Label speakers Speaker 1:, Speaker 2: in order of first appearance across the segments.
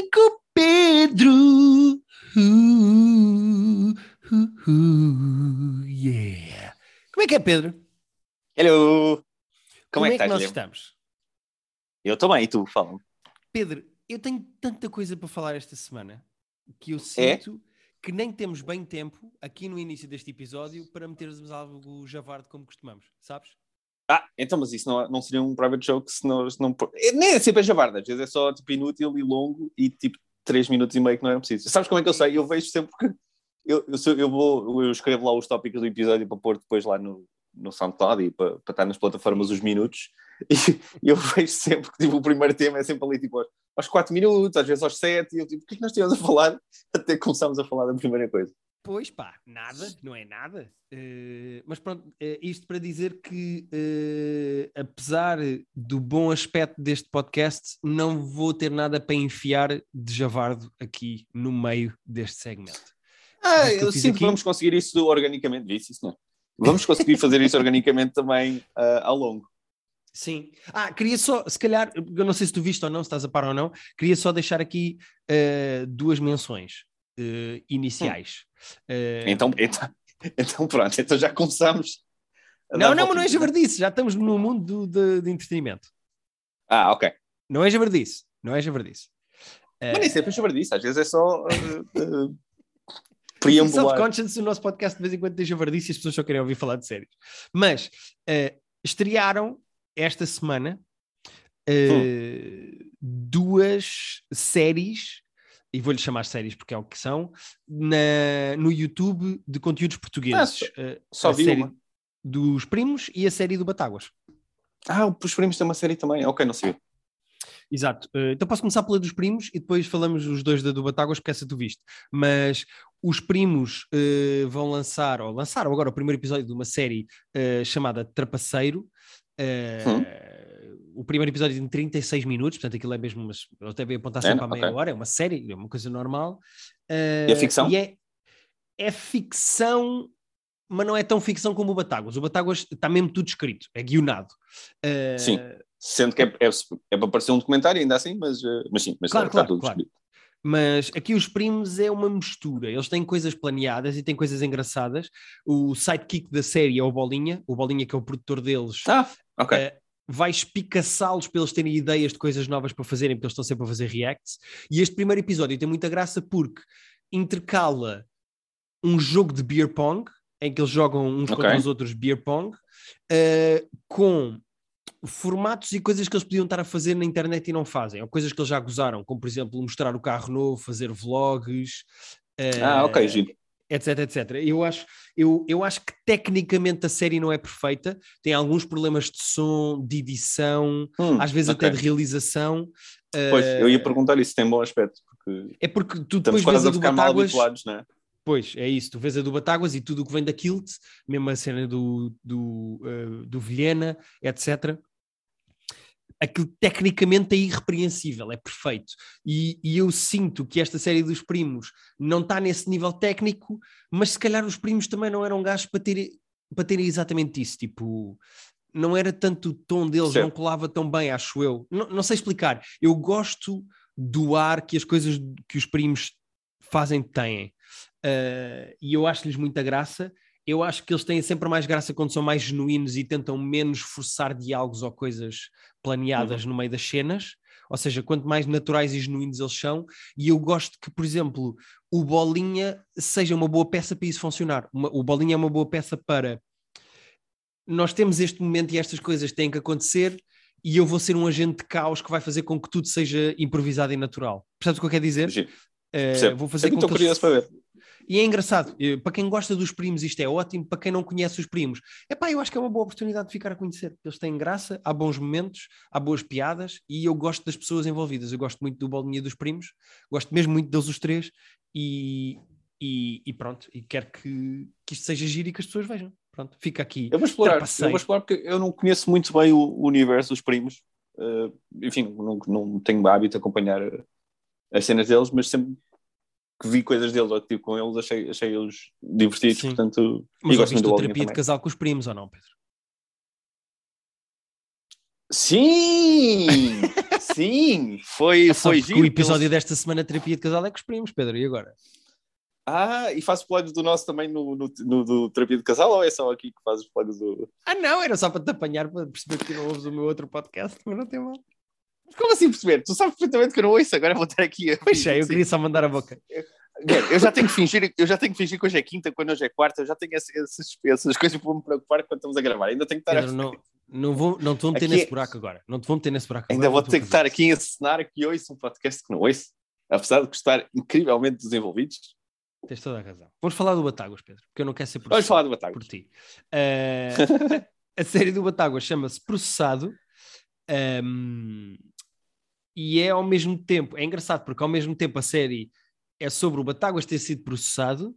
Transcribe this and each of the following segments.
Speaker 1: amigo Pedro. Uh, uh, uh, yeah. Como é que é, Pedro?
Speaker 2: Hello!
Speaker 1: Como,
Speaker 2: Como,
Speaker 1: é
Speaker 2: é
Speaker 1: que
Speaker 2: que
Speaker 1: nós
Speaker 2: Guilherme?
Speaker 1: estamos?
Speaker 2: Eu também, e tu, fala
Speaker 1: Pedro, eu tenho tanta coisa para falar esta semana que eu
Speaker 2: É?
Speaker 1: sinto que nem temos bem tempo aqui no início deste episódio para metermos algo javarde como costumamos, sabes?
Speaker 2: Ah, então, mas isso não, não seria um private joke se não... Se não é, nem é sempre a javarda, às vezes é só tipo inútil e longo e tipo 3 minutos e meio que não era preciso. Sabes como é que eu sei? Eu vejo sempre que eu, eu, eu vou, eu escrevo lá os tópicos do episódio para pôr depois lá no, no SoundCloud e para, para estar nas plataformas os minutos e eu vejo sempre que tipo, o primeiro tema é sempre ali tipo aos- aos 4 minutos, às vezes aos 7 e eu tipo, o que é que nós estivemos a falar até que começámos a falar da primeira coisa?
Speaker 1: Pois pá, nada, não é nada. Eh, mas pronto, eh, isto para dizer que, eh, apesar do bom aspecto deste podcast, não vou ter nada para enfiar de javardo aqui no meio deste segmento.
Speaker 2: Ah,
Speaker 1: eu
Speaker 2: eu sinto
Speaker 1: aqui-
Speaker 2: que vamos conseguir isso organicamente. Disse isso, não? Vamos conseguir fazer isso organicamente também ao longo.
Speaker 1: Sim. Ah, queria só, se calhar, eu não sei se tu viste ou não, se estás a par ou não, queria só deixar aqui duas menções eh, iniciais. Eh,
Speaker 2: Então, então, então pronto, então já começamos.
Speaker 1: não, não, mas não é javardice, já estamos no mundo do, de, de entretenimento.
Speaker 2: Ah, ok.
Speaker 1: Não é javardice, não é javardice. Eh,
Speaker 2: Mas nem sempre é disso, às vezes é só uh, uh, preambular.
Speaker 1: Self-conscious, o nosso podcast de vez em quando tem javardice e as pessoas só querem ouvir falar de séries. Mas estrearam esta semana eh, duas séries, e vou-lhe chamar séries porque é o que são, na, no YouTube de conteúdos portugueses.
Speaker 2: Ah,
Speaker 1: Eh,
Speaker 2: só vi
Speaker 1: série
Speaker 2: uma.
Speaker 1: dos primos e a série do Batáguas.
Speaker 2: Ah, os primos têm uma série também. Ok, não sei.
Speaker 1: Exato. Eh, então posso começar pela dos primos e depois falamos os dois da do Batáguas, porque essa tu viste. Mas os primos eh, vão lançar, ou lançaram agora o primeiro episódio de uma série eh, chamada Trapaceiro. Eh, O primeiro episódio tem 36 minutos, portanto aquilo é mesmo, mas eu até veio apontar
Speaker 2: É,
Speaker 1: sempre à meia hora, é uma série, é uma coisa normal. Eh,
Speaker 2: E é ficção?
Speaker 1: E é, é ficção, mas não é tão ficção como o Batáguas. O Batáguas está mesmo tudo escrito, é guionado. Eh,
Speaker 2: Sim. Sendo que é, é, é para parecer um documentário, ainda assim, mas, uh, mas sim, mas
Speaker 1: Claro,
Speaker 2: está
Speaker 1: claro,
Speaker 2: tudo
Speaker 1: claro.
Speaker 2: escrito.
Speaker 1: Mas aqui os primos é uma mistura. Eles têm coisas planeadas e têm coisas engraçadas. O sidekick da série é o Bolinha, o Bolinha que é o produtor deles,
Speaker 2: Ah, ok.
Speaker 1: Eh, vai espicaçá-los para eles terem ideias de coisas novas para fazerem, porque eles estão sempre a fazer reacts. E este primeiro episódio tem muita graça porque intercala um jogo de beer pong, em que eles jogam uns
Speaker 2: Ok.
Speaker 1: contra os outros beer pong, eh, com formatos e coisas que eles podiam estar a fazer na internet e não fazem, ou coisas que eles já gozaram, como por exemplo mostrar o carro novo, fazer vlogs, eh,
Speaker 2: ah, ok, giro.
Speaker 1: Etc, etc. Eu acho, eu, eu acho que tecnicamente a série não é perfeita, tem alguns problemas de som, de edição,
Speaker 2: Hum,
Speaker 1: às vezes
Speaker 2: ok.
Speaker 1: até de realização.
Speaker 2: Pois,
Speaker 1: eh,
Speaker 2: eu ia perguntar isso, tem bom aspecto, porque
Speaker 1: É porque tu depois vês a
Speaker 2: a
Speaker 1: do
Speaker 2: ficar mal habituados, não é?
Speaker 1: Pois, é isso. Tu vês a do Batáguas e tudo o que vem da Kilt, mesmo a cena do, do, eh, do Vilhena, etc. Aquilo tecnicamente é irrepreensível, é perfeito. E, e eu sinto que esta série dos primos não está nesse nível técnico, mas se calhar os primos também não eram gajos para terem para terem exatamente isso. Tipo, não era tanto o tom deles,
Speaker 2: Certo.
Speaker 1: não colava tão bem, acho eu. Não, não sei explicar. Eu gosto do ar que as coisas que os primos fazem têm. Uh, e eu acho-lhes muita graça. Eu acho que eles têm sempre mais graça quando são mais genuínos e tentam menos forçar diálogos ou coisas planeadas no meio das cenas. Ou seja, quanto mais naturais e genuínos eles são. E eu gosto que, por exemplo, o Bolinha seja uma boa peça para isso funcionar. Uma- o Bolinha é uma boa peça para. Nós temos este momento e estas coisas têm que acontecer. E eu vou ser um agente de caos que vai fazer com que tudo seja improvisado e natural. Percebes o que eu quero dizer?
Speaker 2: Percebo.
Speaker 1: vou fazer
Speaker 2: Eu
Speaker 1: com
Speaker 2: estou
Speaker 1: que eles
Speaker 2: curioso para ver.
Speaker 1: E é engraçado, eh, para quem gosta dos primos isto é ótimo, para quem não conhece os primos, epá, eu acho que é uma boa oportunidade de ficar a conhecer. Eles têm graça, há bons momentos, há boas piadas e eu gosto das pessoas envolvidas. Eu gosto muito do Bolinha dos primos, gosto mesmo muito deles os três e, e, e pronto, e quero que, que isto seja giro e que as pessoas vejam. Pronto, fica aqui.
Speaker 2: Eu vou explorar, eu vou explorar porque eu não conheço muito bem o, o universo dos primos. Uh, enfim, não, não tenho hábito de acompanhar uh, as cenas deles, mas sempre que vi coisas deles ou que tive com eles, achei, achei eles divertidos,
Speaker 1: Sim.
Speaker 2: portanto,
Speaker 1: Mas
Speaker 2: gosto muito do
Speaker 1: terapia de
Speaker 2: também.
Speaker 1: casal com os primos ou não, Pedro?
Speaker 2: Sim! Sim, foi, foi
Speaker 1: giro. O episódio pelos... desta semana, Terapia de Casal, é com os primos, Pedro, e agora?
Speaker 2: Ah, e faz plugs do nosso também no, no, no, do Terapia de Casal ou é só aqui que faz os plugs do.
Speaker 1: Ah, não, era só para te apanhar para perceber que não ouves o meu outro podcast, mas não tem mal.
Speaker 2: Como assim perceber? Tu sabes perfeitamente que eu não ouço, agora vou estar aqui a.
Speaker 1: Pois é, eu queria só mandar a boca.
Speaker 2: Eu já tenho que fingir, eu já tenho que fingir que hoje é quinta, quando hoje é quarta, eu já tenho essas, essas coisas para me preocupar quando estamos a gravar. Ainda tenho que estar
Speaker 1: Pedro, a... não, não, vou, não te vou meter aqui... nesse buraco agora. Não te vou meter nesse buraco
Speaker 2: Ainda
Speaker 1: agora,
Speaker 2: vou ter que estar aqui a ensinar que ouço um podcast que não ouço, apesar de gostar incrivelmente desenvolvidos.
Speaker 1: Tens toda a razão. Vamos falar do Batáguas, Pedro, porque eu não quero ser
Speaker 2: processado Vamos falar do Batáguas.
Speaker 1: por ti. Uh, a, a, série do Batáguas chama-se Processado. Um, e é ao mesmo tempo, é engraçado porque ao mesmo tempo a série é sobre o Batáguas ter sido processado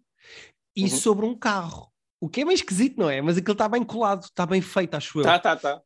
Speaker 1: e uhum. sobre um carro. O que é meio esquisito, não é? Mas aquilo está bem colado, está bem feito, acho eu.
Speaker 2: Tá, tá, tá.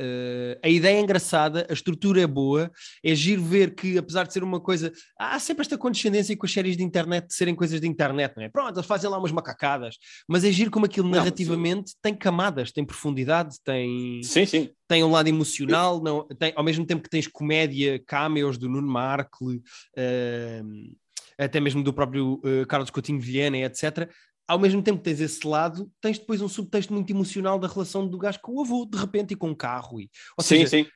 Speaker 1: Uh, a ideia é engraçada, a estrutura é boa, é giro ver que, apesar de ser uma coisa, há sempre esta condescendência com as séries de internet de serem coisas de internet, não é? Pronto, eles fazem lá umas macacadas, mas é giro como aquilo não, narrativamente sim. tem camadas, tem profundidade, tem,
Speaker 2: sim, sim.
Speaker 1: tem um lado emocional, não, tem, ao mesmo tempo que tens comédia, cameos do Nuno Markle, uh, até mesmo do próprio uh, Carlos Coutinho Vilhena, etc ao mesmo tempo que tens esse lado, tens depois um subtexto muito emocional da relação do gajo com o avô, de repente, e com o carro. E,
Speaker 2: ou sim, seja, sim.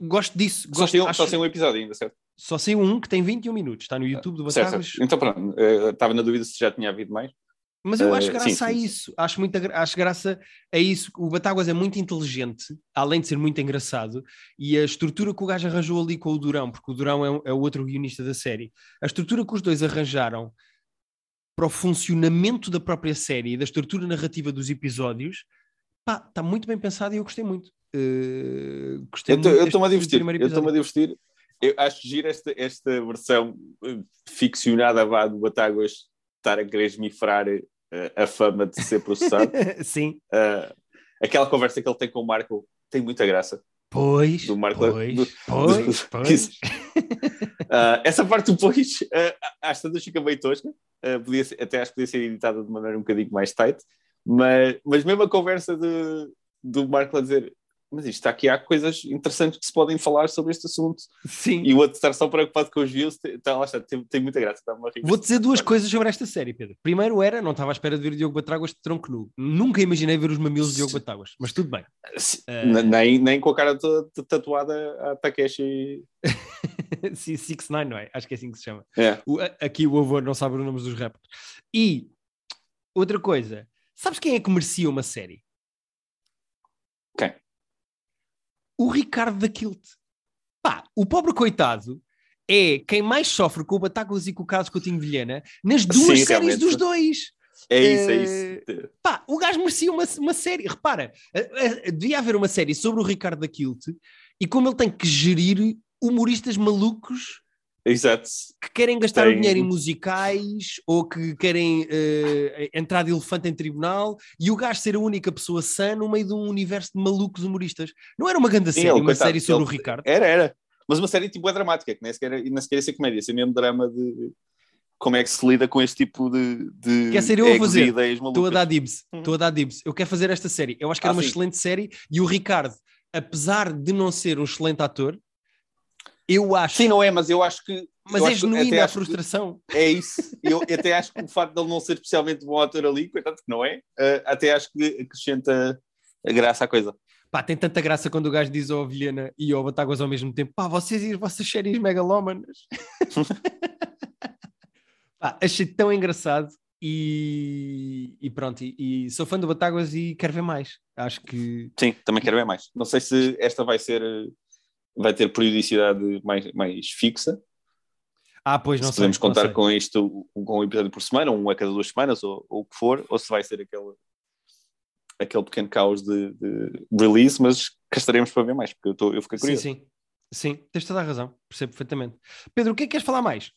Speaker 1: Gosto disso.
Speaker 2: Só,
Speaker 1: gosto,
Speaker 2: acho... só um episódio ainda, certo?
Speaker 1: Só saiu um que tem 21 minutos, está no YouTube do Batáguas.
Speaker 2: Então pronto, eh, estava na dúvida se já tinha havido mais.
Speaker 1: Mas eu acho uh, graça sim, a isso, acho, muita, acho graça a isso. O Batáguas é muito inteligente, além de ser muito engraçado, e a estrutura que o gajo arranjou ali com o Durão, porque o Durão é, é o outro guionista da série, a estrutura que os dois arranjaram para o funcionamento da própria série e da estrutura narrativa dos episódios, pá, está muito bem pensado e eu gostei muito. Uh, gostei
Speaker 2: eu estou-me a divertir. Eu estou-me a divertir. Eu acho giro esta, esta versão eh, ficcionada vá, do Batáguas estar a querer esmifrar uh, a fama de ser processado.
Speaker 1: Sim.
Speaker 2: Uh, aquela conversa que ele tem com o Marco tem muita graça.
Speaker 1: Pois, do Marco, pois, do, pois, do, pois.
Speaker 2: uh, essa parte do pois, uh, às tantas fica bem tosca, uh, podia ser, até acho que podia ser editada de maneira um bocadinho mais tight, mas, mas mesmo a conversa de, do Marco a dizer mas isto aqui, há coisas interessantes que se podem falar sobre este assunto.
Speaker 1: Sim.
Speaker 2: E o outro estar só preocupado com os views, tá, lá está, tem, tem muita graça.
Speaker 1: Vou dizer duas coisas sobre esta série, Pedro. Primeiro era, não estava à espera de ver o Diogo Batáguas de tronco nu. Nunca imaginei ver os mamilos de Diogo Batáguas, mas tudo bem.
Speaker 2: Uh... Nem, nem com a cara toda tatuada a Takeshi.
Speaker 1: Sim, 6 9 não é? Acho que é assim que se chama.
Speaker 2: É.
Speaker 1: O, aqui o avô não sabe os nomes dos rappers. E outra coisa, sabes quem é que merecia uma série?
Speaker 2: Quem?
Speaker 1: O Ricardo da Kilt. Pá, o pobre coitado é quem mais sofre com o Batáguas e com o Carlos Coutinho Vilhena nas duas Sim, séries realmente. dos dois.
Speaker 2: É isso, é isso. Eh,
Speaker 1: pá, o gajo merecia uma, uma série. Repara, eh, eh, devia haver uma série sobre o Ricardo da Kilt e como ele tem que gerir humoristas malucos
Speaker 2: Exato.
Speaker 1: que querem gastar Tem... o dinheiro em musicais ou que querem uh, entrar de elefante em tribunal e o gajo ser a única pessoa sã no meio de um universo de malucos humoristas. Não era uma grande série, uma coitado, série sobre ele... o Ricardo?
Speaker 2: Era, era. Mas uma série tipo é dramática, que nem sequer, nem sequer ia ser comédia, ia ser mesmo drama de como é que se lida com este tipo de, de
Speaker 1: Quer ser eu a fazer? Estou a dar dibs, uhum. estou a dar dibs. Eu quero fazer esta série. Eu acho que era ah, uma sim. excelente série e o Ricardo, apesar de não ser um excelente ator, eu acho.
Speaker 2: Sim, não é, mas eu acho que.
Speaker 1: Mas é genuína a frustração.
Speaker 2: É isso. Eu até acho que o facto de ele não ser especialmente bom ator ali, coitado que não é, uh, até acho que acrescenta a graça à coisa.
Speaker 1: Pá, tem tanta graça quando o gajo diz ao Vilhena e ao Batáguas ao mesmo tempo: pá, vocês e as vossas séries megalómanas. pá, achei tão engraçado e, e pronto. E, e, sou fã do Batáguas e quero ver mais. Acho que.
Speaker 2: Sim, também quero ver mais. Não sei se esta vai ser vai ter periodicidade mais, mais fixa.
Speaker 1: Ah, pois não se
Speaker 2: sei, podemos contar com isto, com um episódio por semana, um a cada duas semanas, ou, ou o que for, ou se vai ser aquele, aquele pequeno caos de, de release, mas cá estaremos para ver mais, porque eu, tô, eu fiquei curioso.
Speaker 1: Sim, sim. Sim, tens toda a razão, percebo perfeitamente. Pedro, o que é que queres falar mais?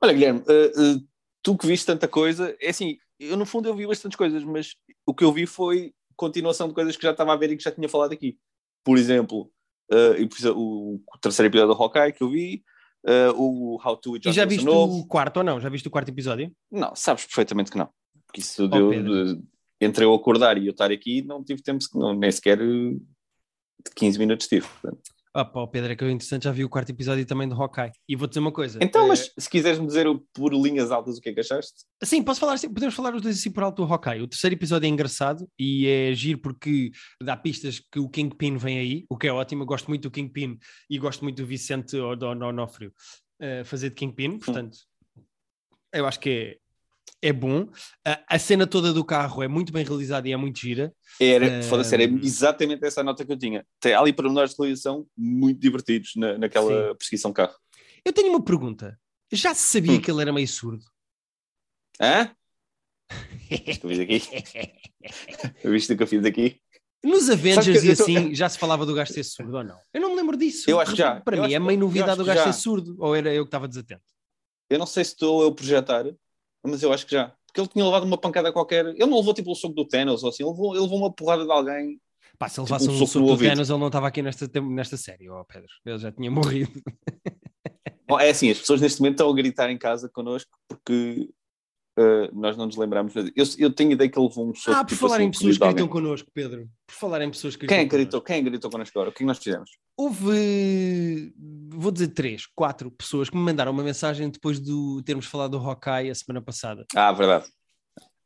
Speaker 2: Olha, Guilherme, uh, uh, tu que viste tanta coisa, é assim, eu no fundo eu vi bastantes coisas, mas o que eu vi foi continuação de coisas que já estava a ver e que já tinha falado aqui. Por exemplo, uh, o, o terceiro episódio do Hawkeye que eu vi, uh, o How to
Speaker 1: E já viste novo. o quarto ou não? Já viste o quarto episódio?
Speaker 2: Não, sabes perfeitamente que não. Porque isso oh, deu, de, entre eu acordar e eu estar aqui, não tive tempo, não, nem sequer de 15 minutos tive.
Speaker 1: Ah, pá, o Pedro, é que eu, interessante, já vi o quarto episódio também do Hawkeye. E vou dizer uma coisa.
Speaker 2: Então,
Speaker 1: eh,
Speaker 2: mas se quiseres me dizer por linhas altas o que é que achaste?
Speaker 1: Sim, posso falar assim, podemos falar os dois assim por alto do Hawkeye. O terceiro episódio é engraçado e é giro porque dá pistas que o Kingpin vem aí, o que é ótimo. Eu gosto muito do Kingpin e gosto muito do Vicente Onofrio uh, fazer de Kingpin, portanto, eu acho que é, bom. A, cena toda do carro é muito bem realizada e é muito gira.
Speaker 2: Era, uh, foda-se, era exatamente essa nota que eu tinha. Tem ali para nós de realização muito divertidos na, naquela sim. perseguição de carro.
Speaker 1: Eu tenho uma pergunta. Já se sabia hum. que ele era meio surdo?
Speaker 2: Hã? Viste o que eu fiz aqui? Viste o que eu fiz aqui?
Speaker 1: Nos Avengers e assim, tô... já se falava do gajo ser surdo ou não? Eu não me lembro disso.
Speaker 2: Eu acho que já.
Speaker 1: Para
Speaker 2: eu
Speaker 1: mim é meio novidade o gajo ser surdo, ou era eu que estava desatento?
Speaker 2: Eu não sei se estou eu a projetar, mas eu acho que já. Porque ele tinha levado uma pancada qualquer. Ele não levou tipo o soco do Thanos ou assim, ele levou, ele levou uma porrada de alguém.
Speaker 1: Pá, se ele levasse tipo, um, um soco do Thanos, ele não estava aqui nesta, nesta série, ó oh, Pedro. Ele já tinha morrido.
Speaker 2: Bom, é assim, as pessoas neste momento estão a gritar em casa connosco porque Uh, nós não nos lembramos. Eu, eu tenho ideia que ele levou um soco.
Speaker 1: Ah, por tipo falar assim, em pessoas que gritam connosco, Pedro. Por falar em pessoas que
Speaker 2: Quem é gritou? Quem é gritou connosco agora? O que é que nós fizemos?
Speaker 1: Houve, vou dizer, três, quatro pessoas que me mandaram uma mensagem depois de termos falado do Hawkeye a semana passada.
Speaker 2: Ah, verdade.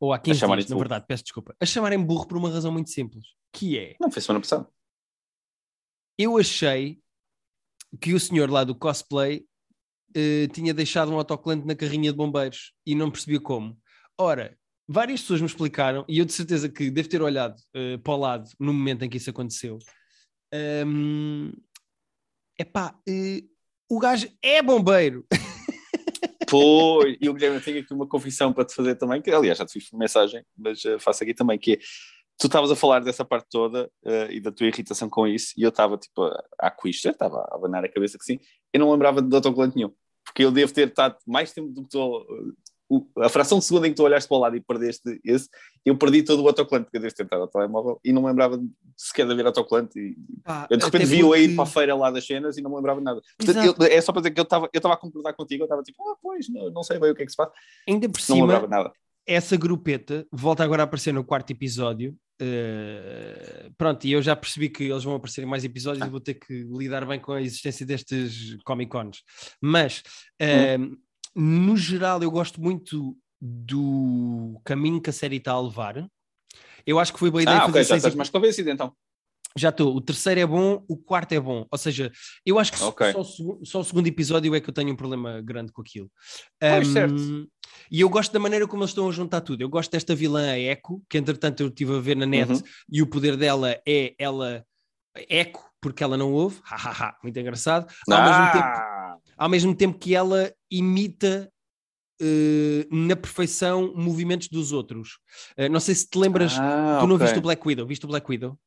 Speaker 1: Ou há 15 dias, na verdade, peço desculpa. A chamarem burro por uma razão muito simples, que é...
Speaker 2: Não, foi semana passada.
Speaker 1: Eu achei que o senhor lá do cosplay uh, tinha deixado um autocolante na carrinha de bombeiros e não percebia como. Ora, várias pessoas me explicaram, e eu de certeza que devo ter olhado uh, para o lado no momento em que isso aconteceu. Um, epá, uh, o gajo é bombeiro.
Speaker 2: Pois, e o Guilherme, eu tenho aqui uma confissão para te fazer também, que aliás já te fiz mensagem, mas uh, faço aqui também, que é, tu estavas a falar dessa parte toda uh, e da tua irritação com isso, e eu estava tipo a, a estava a abanar a cabeça que sim, eu não lembrava de autocolante nenhum, porque eu devo ter estado mais tempo do que tu, a fração de segundo em que tu olhaste para o lado e perdeste esse, eu perdi todo o autocolante que eu devo estado ao telemóvel e não me lembrava sequer de haver autocolante. E, ah, eu de repente vi-o porque... aí para a feira lá das cenas e não me lembrava de nada. Portanto, eu, é só para dizer que eu estava eu a concordar contigo, eu estava tipo, ah, pois, não, não, sei bem o que é que se faz.
Speaker 1: Ainda por
Speaker 2: não
Speaker 1: cima,
Speaker 2: lembrava nada.
Speaker 1: essa grupeta volta agora a aparecer no quarto episódio. Uh, pronto, e eu já percebi que eles vão aparecer em mais episódios ah. e vou ter que lidar bem com a existência destes Comic Cons. Mas. Uh, hum no geral, eu gosto muito do caminho que a série está a levar. Eu acho que foi boa ideia
Speaker 2: ah,
Speaker 1: fazer
Speaker 2: okay, já estás mais convencido então.
Speaker 1: Já estou. O terceiro é bom, o quarto é bom. Ou seja, eu acho que okay. só, só, o segundo episódio é que eu tenho um problema grande com aquilo.
Speaker 2: Pois, um, certo.
Speaker 1: E eu gosto da maneira como eles estão a juntar tudo. Eu gosto desta vilã, a Echo, que entretanto eu estive a ver na net uhum. e o poder dela é ela eco, porque ela não ouve. muito engraçado. Ao ah. mesmo tempo ao mesmo tempo que ela imita uh, na perfeição movimentos dos outros. Uh, não sei se te lembras, ah, tu não okay. viste o Black Widow? Viste o Black Widow?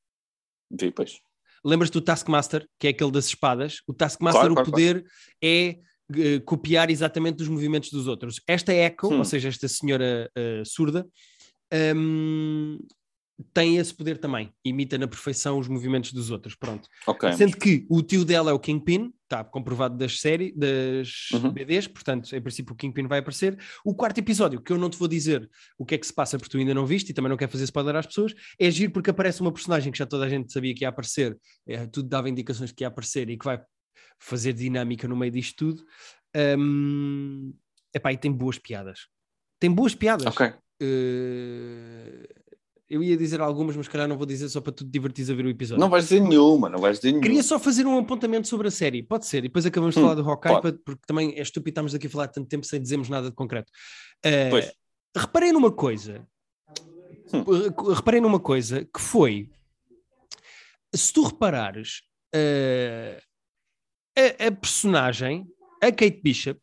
Speaker 2: Vi, pois.
Speaker 1: Lembras-te do Taskmaster, que é aquele das espadas? O Taskmaster, claro, claro, o poder claro. é uh, copiar exatamente os movimentos dos outros. Esta Echo, hum. ou seja, esta senhora surda, um, tem esse poder também, imita na perfeição os movimentos dos outros, pronto.
Speaker 2: Okay.
Speaker 1: Sendo que o tio dela é o Kingpin, está comprovado das séries, das uhum. BDs, portanto, em princípio o Kingpin vai aparecer. O quarto episódio, que eu não te vou dizer o que é que se passa porque tu ainda não viste e também não quero fazer spoiler às pessoas, é giro porque aparece uma personagem que já toda a gente sabia que ia aparecer, é, tudo dava indicações que ia aparecer e que vai fazer dinâmica no meio disto tudo. Um, epá, e tem boas piadas. Tem boas piadas.
Speaker 2: Ok.
Speaker 1: Uh, eu ia dizer algumas, mas calhar não vou dizer só para tu te divertires a ver o episódio.
Speaker 2: Não vais dizer nenhuma, não vais dizer nenhuma.
Speaker 1: Queria só fazer um apontamento sobre a série, pode ser, e depois acabamos de hum, falar do Hawkeye, pode. porque também é estúpido estarmos aqui a falar tanto tempo sem dizermos nada de concreto. Uh, pois. Reparei numa coisa, hum. reparei numa coisa que foi, se tu reparares, uh, a, a personagem, a Kate Bishop,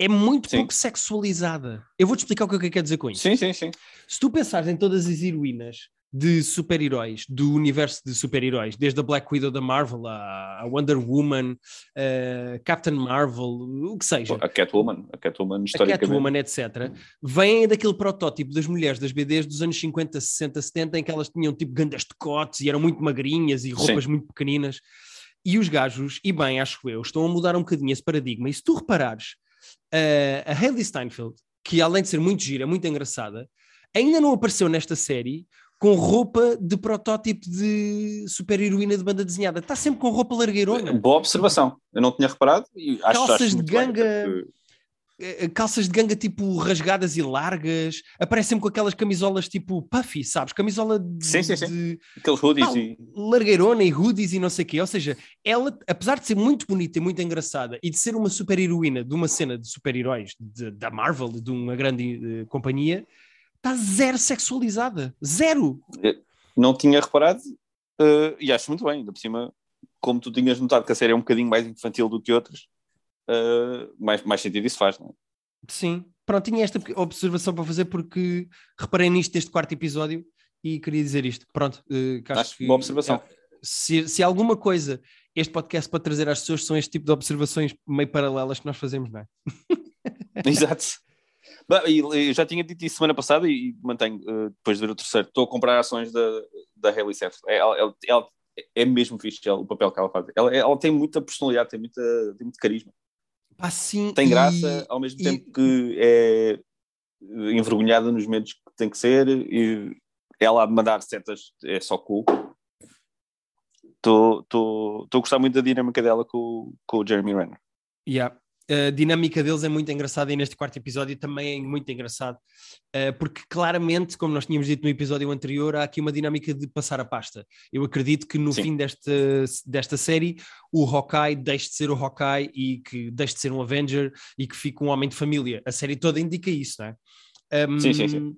Speaker 1: é muito sim. pouco sexualizada. Eu vou-te explicar o que é eu quero dizer com isso.
Speaker 2: Sim, sim, sim.
Speaker 1: Se tu pensares em todas as heroínas de super-heróis, do universo de super-heróis, desde a Black Widow da Marvel, a Wonder Woman, a Captain Marvel, o que seja.
Speaker 2: A Catwoman, a Catwoman,
Speaker 1: a Catwoman, etc. Vêm daquele protótipo das mulheres das BDs dos anos 50, 60, 70, em que elas tinham tipo grandes decotes e eram muito magrinhas e roupas Sim. muito pequeninas. E os gajos, e bem, acho eu, estão a mudar um bocadinho esse paradigma. E se tu reparares, Uh, a Hailey Steinfeld, que além de ser muito gira, muito engraçada, ainda não apareceu nesta série com roupa de protótipo de super-heroína de banda desenhada. Está sempre com roupa largueirona.
Speaker 2: Boa observação. Eu não tinha reparado e acho,
Speaker 1: Calças
Speaker 2: acho
Speaker 1: de
Speaker 2: muito bem,
Speaker 1: ganga.
Speaker 2: porque-
Speaker 1: calças de ganga tipo rasgadas e largas, aparecem com aquelas camisolas tipo puffy, sabes? Camisola de,
Speaker 2: Sim, sim, sim.
Speaker 1: de
Speaker 2: Aqueles hoodies
Speaker 1: pá,
Speaker 2: e.
Speaker 1: largueirona e hoodies e não sei o quê. Ou seja, ela, apesar de ser muito bonita e muito engraçada e de ser uma super-heroína de uma cena de super-heróis de- da Marvel, de uma grande eh, companhia, está zero sexualizada. Zero!
Speaker 2: Não tinha reparado eh, e acho muito bem, ainda por cima, como tu tinhas notado que a série é um bocadinho mais infantil do que outras, eh, mais, mais sentido isso faz, não é?
Speaker 1: Sim. Pronto, tinha esta observação para fazer porque reparei nisto neste quarto episódio e queria dizer isto. Pronto, eh, que acho
Speaker 2: Acho
Speaker 1: que
Speaker 2: boa observação.
Speaker 1: é- se, se alguma coisa este podcast pode trazer às pessoas são este tipo de observações meio paralelas que nós fazemos, não é?
Speaker 2: Exato. E já tinha dito isso semana passada e, mantenho, eh, depois de ver o terceiro, estou a comprar ações da, da Hayley Seth. É, ela, ela- ela é mesmo fixe ela- o papel que ela faz. Ela, ela tem muita personalidade, tem, muita, tem muito carisma.
Speaker 1: Pá, sim,
Speaker 2: Tem
Speaker 1: e-
Speaker 2: graça, ao mesmo
Speaker 1: e-
Speaker 2: tempo que é envergonhada nos momentos que tem que ser e ela a mandar setas é só cool. Estou a gostar muito da dinâmica dela com, o- com o Jeremy Renner.
Speaker 1: Yeah. A dinâmica deles é muito engraçada e neste quarto episódio também é muito engraçado, uh, porque claramente, como nós tínhamos dito no episódio anterior, há aqui uma dinâmica de passar a pasta. Eu acredito que no
Speaker 2: Sim.
Speaker 1: fim desta, desta série o Hawkeye deixe de ser o Hawkeye e que deixe de ser um Avenger e que fique um homem de família. A série toda indica isso, não é? Um,
Speaker 2: Sim, sim, sim.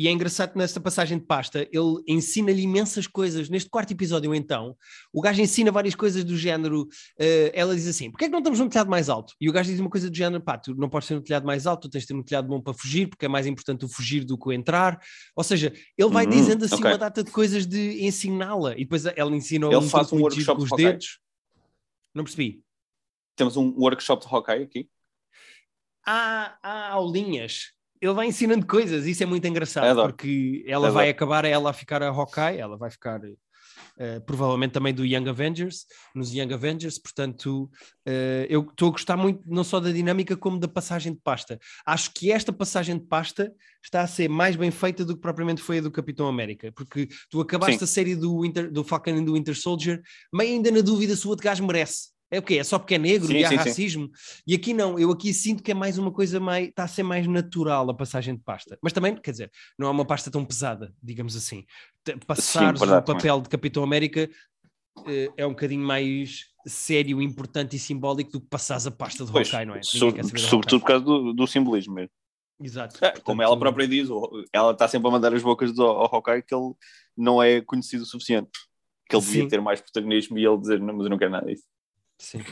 Speaker 1: E é engraçado que nesta passagem de pasta ele ensina-lhe imensas coisas. Neste quarto episódio, então, o gajo ensina várias coisas do género. eh, ela diz assim: porquê é que não estamos num telhado mais alto? E o gajo diz uma coisa do género: pá, tu não podes ter um telhado mais alto, tu tens de ter um telhado bom para fugir, porque é mais importante o fugir do que o entrar. Ou seja, ele vai
Speaker 2: Hum,
Speaker 1: dizendo assim
Speaker 2: ok.
Speaker 1: uma data de coisas de ensiná-la. E depois ela ensina
Speaker 2: Ele
Speaker 1: um
Speaker 2: faz um workshop
Speaker 1: com os
Speaker 2: de Hawkeye?
Speaker 1: dedos. Não percebi.
Speaker 2: Temos um workshop de Hawkeye aqui.
Speaker 1: há, há aulinhas. Ele vai ensinando coisas, isso é muito engraçado,
Speaker 2: Adoro.
Speaker 1: porque ela
Speaker 2: Adoro.
Speaker 1: vai acabar ela a ficar a Hawkeye, ela vai ficar eh, provavelmente também do Young Avengers, nos Young Avengers, portanto eh, eu estou a gostar muito não só da dinâmica como da passagem de pasta. Acho que esta passagem de pasta está a ser mais bem feita do que propriamente foi a do Capitão América, porque tu acabaste
Speaker 2: Sim.
Speaker 1: a série do, Winter, do Falcon e do Winter Soldier, meio ainda na dúvida se o outro gajo merece. É o quê? É só porque é negro
Speaker 2: Sim,
Speaker 1: e há
Speaker 2: sim, sim.
Speaker 1: racismo? E aqui não, eu aqui sinto que é mais uma coisa mais, está a ser mais natural a passagem de pasta. Mas também, quer dizer, não é uma pasta tão pesada, digamos assim.
Speaker 2: Verdade,
Speaker 1: o papel de Capitão América eh, é um bocadinho mais sério, importante e simbólico do que passares a pasta de
Speaker 2: Pois,
Speaker 1: Hawkeye, não é?
Speaker 2: so- sobretudo por causa do, do simbolismo mesmo.
Speaker 1: Exato.
Speaker 2: É, como
Speaker 1: Portanto,
Speaker 2: ela própria diz, ela está sempre a mandar as bocas do, ao Hawkeye que ele não é conhecido o suficiente. Que ele devia
Speaker 1: Sim.
Speaker 2: ter mais protagonismo e ele dizer, não, mas eu não quero nada disso.
Speaker 1: Sim.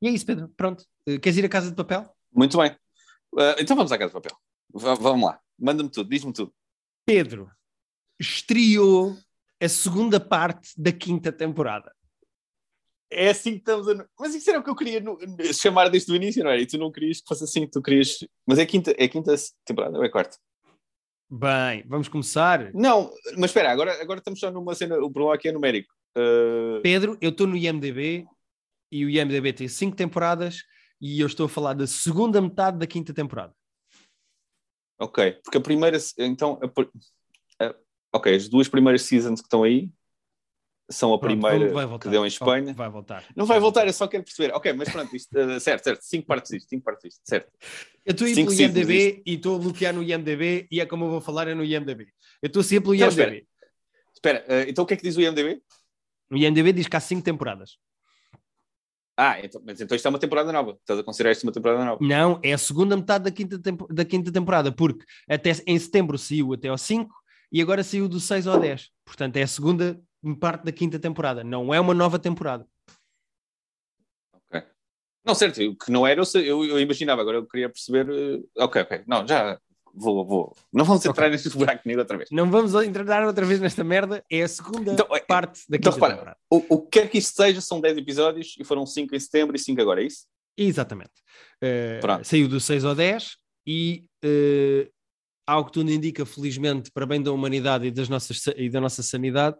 Speaker 1: E é isso, Pedro. Pronto. Eh, queres ir à casa de papel?
Speaker 2: Muito bem. Ah, então vamos à casa de papel. Va- vamos lá. Manda-me tudo, diz-me tudo.
Speaker 1: Pedro estreou a segunda parte da quinta temporada.
Speaker 2: É assim que estamos a. Mas isso era o que eu queria no- chamar desde o início, não era? E tu não querias que fosse assim, tu querias. Mas é quinta, é quinta temporada ou é quarta?
Speaker 1: Bem, vamos começar.
Speaker 2: Não, mas espera, agora, agora estamos só numa cena. O problema aqui é numérico. Ah,
Speaker 1: Pedro, eu estou no IMDB e o IMDB tem cinco temporadas e eu estou a falar da segunda metade da quinta temporada.
Speaker 2: ok, porque a primeira. Então. a a- ok, as duas primeiras seasons que estão aí são a
Speaker 1: Pronto,
Speaker 2: primeira
Speaker 1: voltar.
Speaker 2: que deu em Espanha.
Speaker 1: Vai voltar.
Speaker 2: Não vai voltar, eu só quero perceber. Ok, mas pronto, isto, ah, certo, certo. Cinco partes disto, cinco partes disto, certo.
Speaker 1: Eu estou a ir
Speaker 2: Cinco
Speaker 1: pelo IMDB e estou a bloquear no IMDB e é como eu vou falar é no IMDB. Eu estou sempre pelo
Speaker 2: Então,
Speaker 1: IMDB.
Speaker 2: Espera, ah, então o que é que diz o IMDB?
Speaker 1: O IMDB diz que há cinco temporadas.
Speaker 2: Ah, então, mas então isto é uma temporada nova. Estás a considerar isto uma temporada nova?
Speaker 1: Não, é a segunda metade da quinta, tempo- da quinta temporada, porque até em setembro saiu até ao 5 e agora saiu do 6 ao 10. Portanto, é a segunda parte da quinta temporada. Não é uma nova temporada.
Speaker 2: Não, certo, o que não era, eu, eu imaginava, agora eu queria perceber. eh, ok, ok, não, já vou, vou. Não vamos entrar
Speaker 1: Ok.
Speaker 2: neste buraco comigo outra vez.
Speaker 1: Não vamos entrar outra vez nesta merda. É a segunda
Speaker 2: Então, é-
Speaker 1: parte da
Speaker 2: então
Speaker 1: quinta
Speaker 2: repara,
Speaker 1: temporada.
Speaker 2: O, o que quer que isto seja, são 10 episódios e foram 5 em setembro e 5 agora, é isso?
Speaker 1: Exatamente. Uh, saiu do 6 ao 10 e, uh, ao que tudo indica, felizmente, para bem da humanidade e, das nossas, sa- e da nossa sanidade,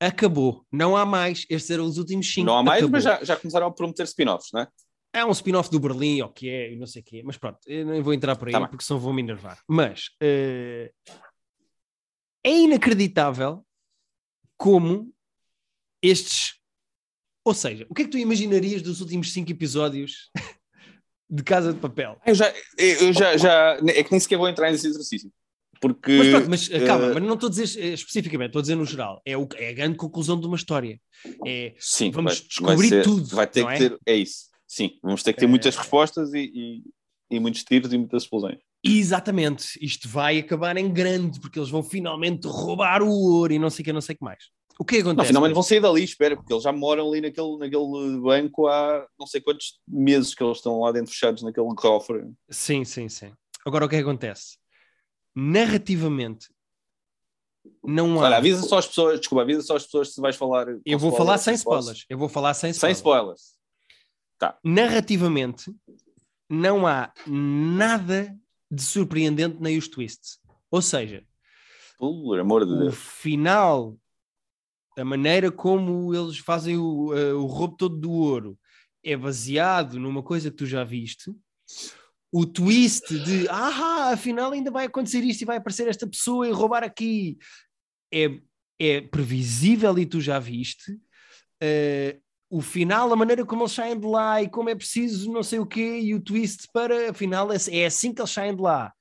Speaker 1: acabou. Não há mais. Estes eram os últimos 5.
Speaker 2: não há mais, mas já, já começaram a prometer spin-offs, não é?
Speaker 1: Há um spin-off do Berlim, ou que é, e não sei o quê, mas pronto, eu nem vou entrar por aí
Speaker 2: Tá
Speaker 1: porque senão vou me enervar. Mas uh, é inacreditável como estes. Ou seja, o que é que tu imaginarias dos últimos cinco episódios de Casa de Papel?
Speaker 2: Eu já, eu já, já. É que nem sequer vou entrar nesse exercício. Porque.
Speaker 1: Mas pronto, mas calma, mas não estou a dizer especificamente, estou a dizer no geral. É, o, é a grande conclusão de uma história. É,
Speaker 2: Sim,
Speaker 1: vamos
Speaker 2: vai-
Speaker 1: descobrir
Speaker 2: vai ser-
Speaker 1: tudo,
Speaker 2: Vai ter
Speaker 1: não
Speaker 2: que
Speaker 1: é?
Speaker 2: ter. É isso. Sim, vamos ter que ter
Speaker 1: É.
Speaker 2: muitas respostas e, e, e muitos tiros e muitas explosões.
Speaker 1: Exatamente, isto vai acabar em grande, porque eles vão finalmente roubar o ouro e não sei o que, não sei o que mais. O que acontece?
Speaker 2: Não, finalmente vão sair dali, espera, porque eles já moram ali naquele, naquele banco há não sei quantos meses que eles estão lá dentro fechados naquele cofre.
Speaker 1: Sim, sim, sim. Agora o que é que acontece? Narrativamente, não há.
Speaker 2: Olha, avisa só as pessoas, desculpa, avisa só as pessoas se vais falar.
Speaker 1: Eu vou
Speaker 2: spoilers,
Speaker 1: falar sem
Speaker 2: spoilers.
Speaker 1: spoilers. Eu vou falar sem
Speaker 2: Sem
Speaker 1: spoilers.
Speaker 2: Spoilers.
Speaker 1: Narrativamente, não há nada de surpreendente nem os twists. Ou seja,
Speaker 2: Pelo amor de
Speaker 1: o
Speaker 2: Deus.
Speaker 1: final, a maneira como eles fazem o, eh, o roubo todo do ouro é baseado numa coisa que tu já viste. O twist de ah, afinal ainda vai acontecer isto e vai aparecer esta pessoa e roubar aqui é, é previsível e tu já viste. Eh, o final, a maneira como eles saem de lá e como é preciso não sei o quê, e o twist para afinal é, é assim que eles saem de lá.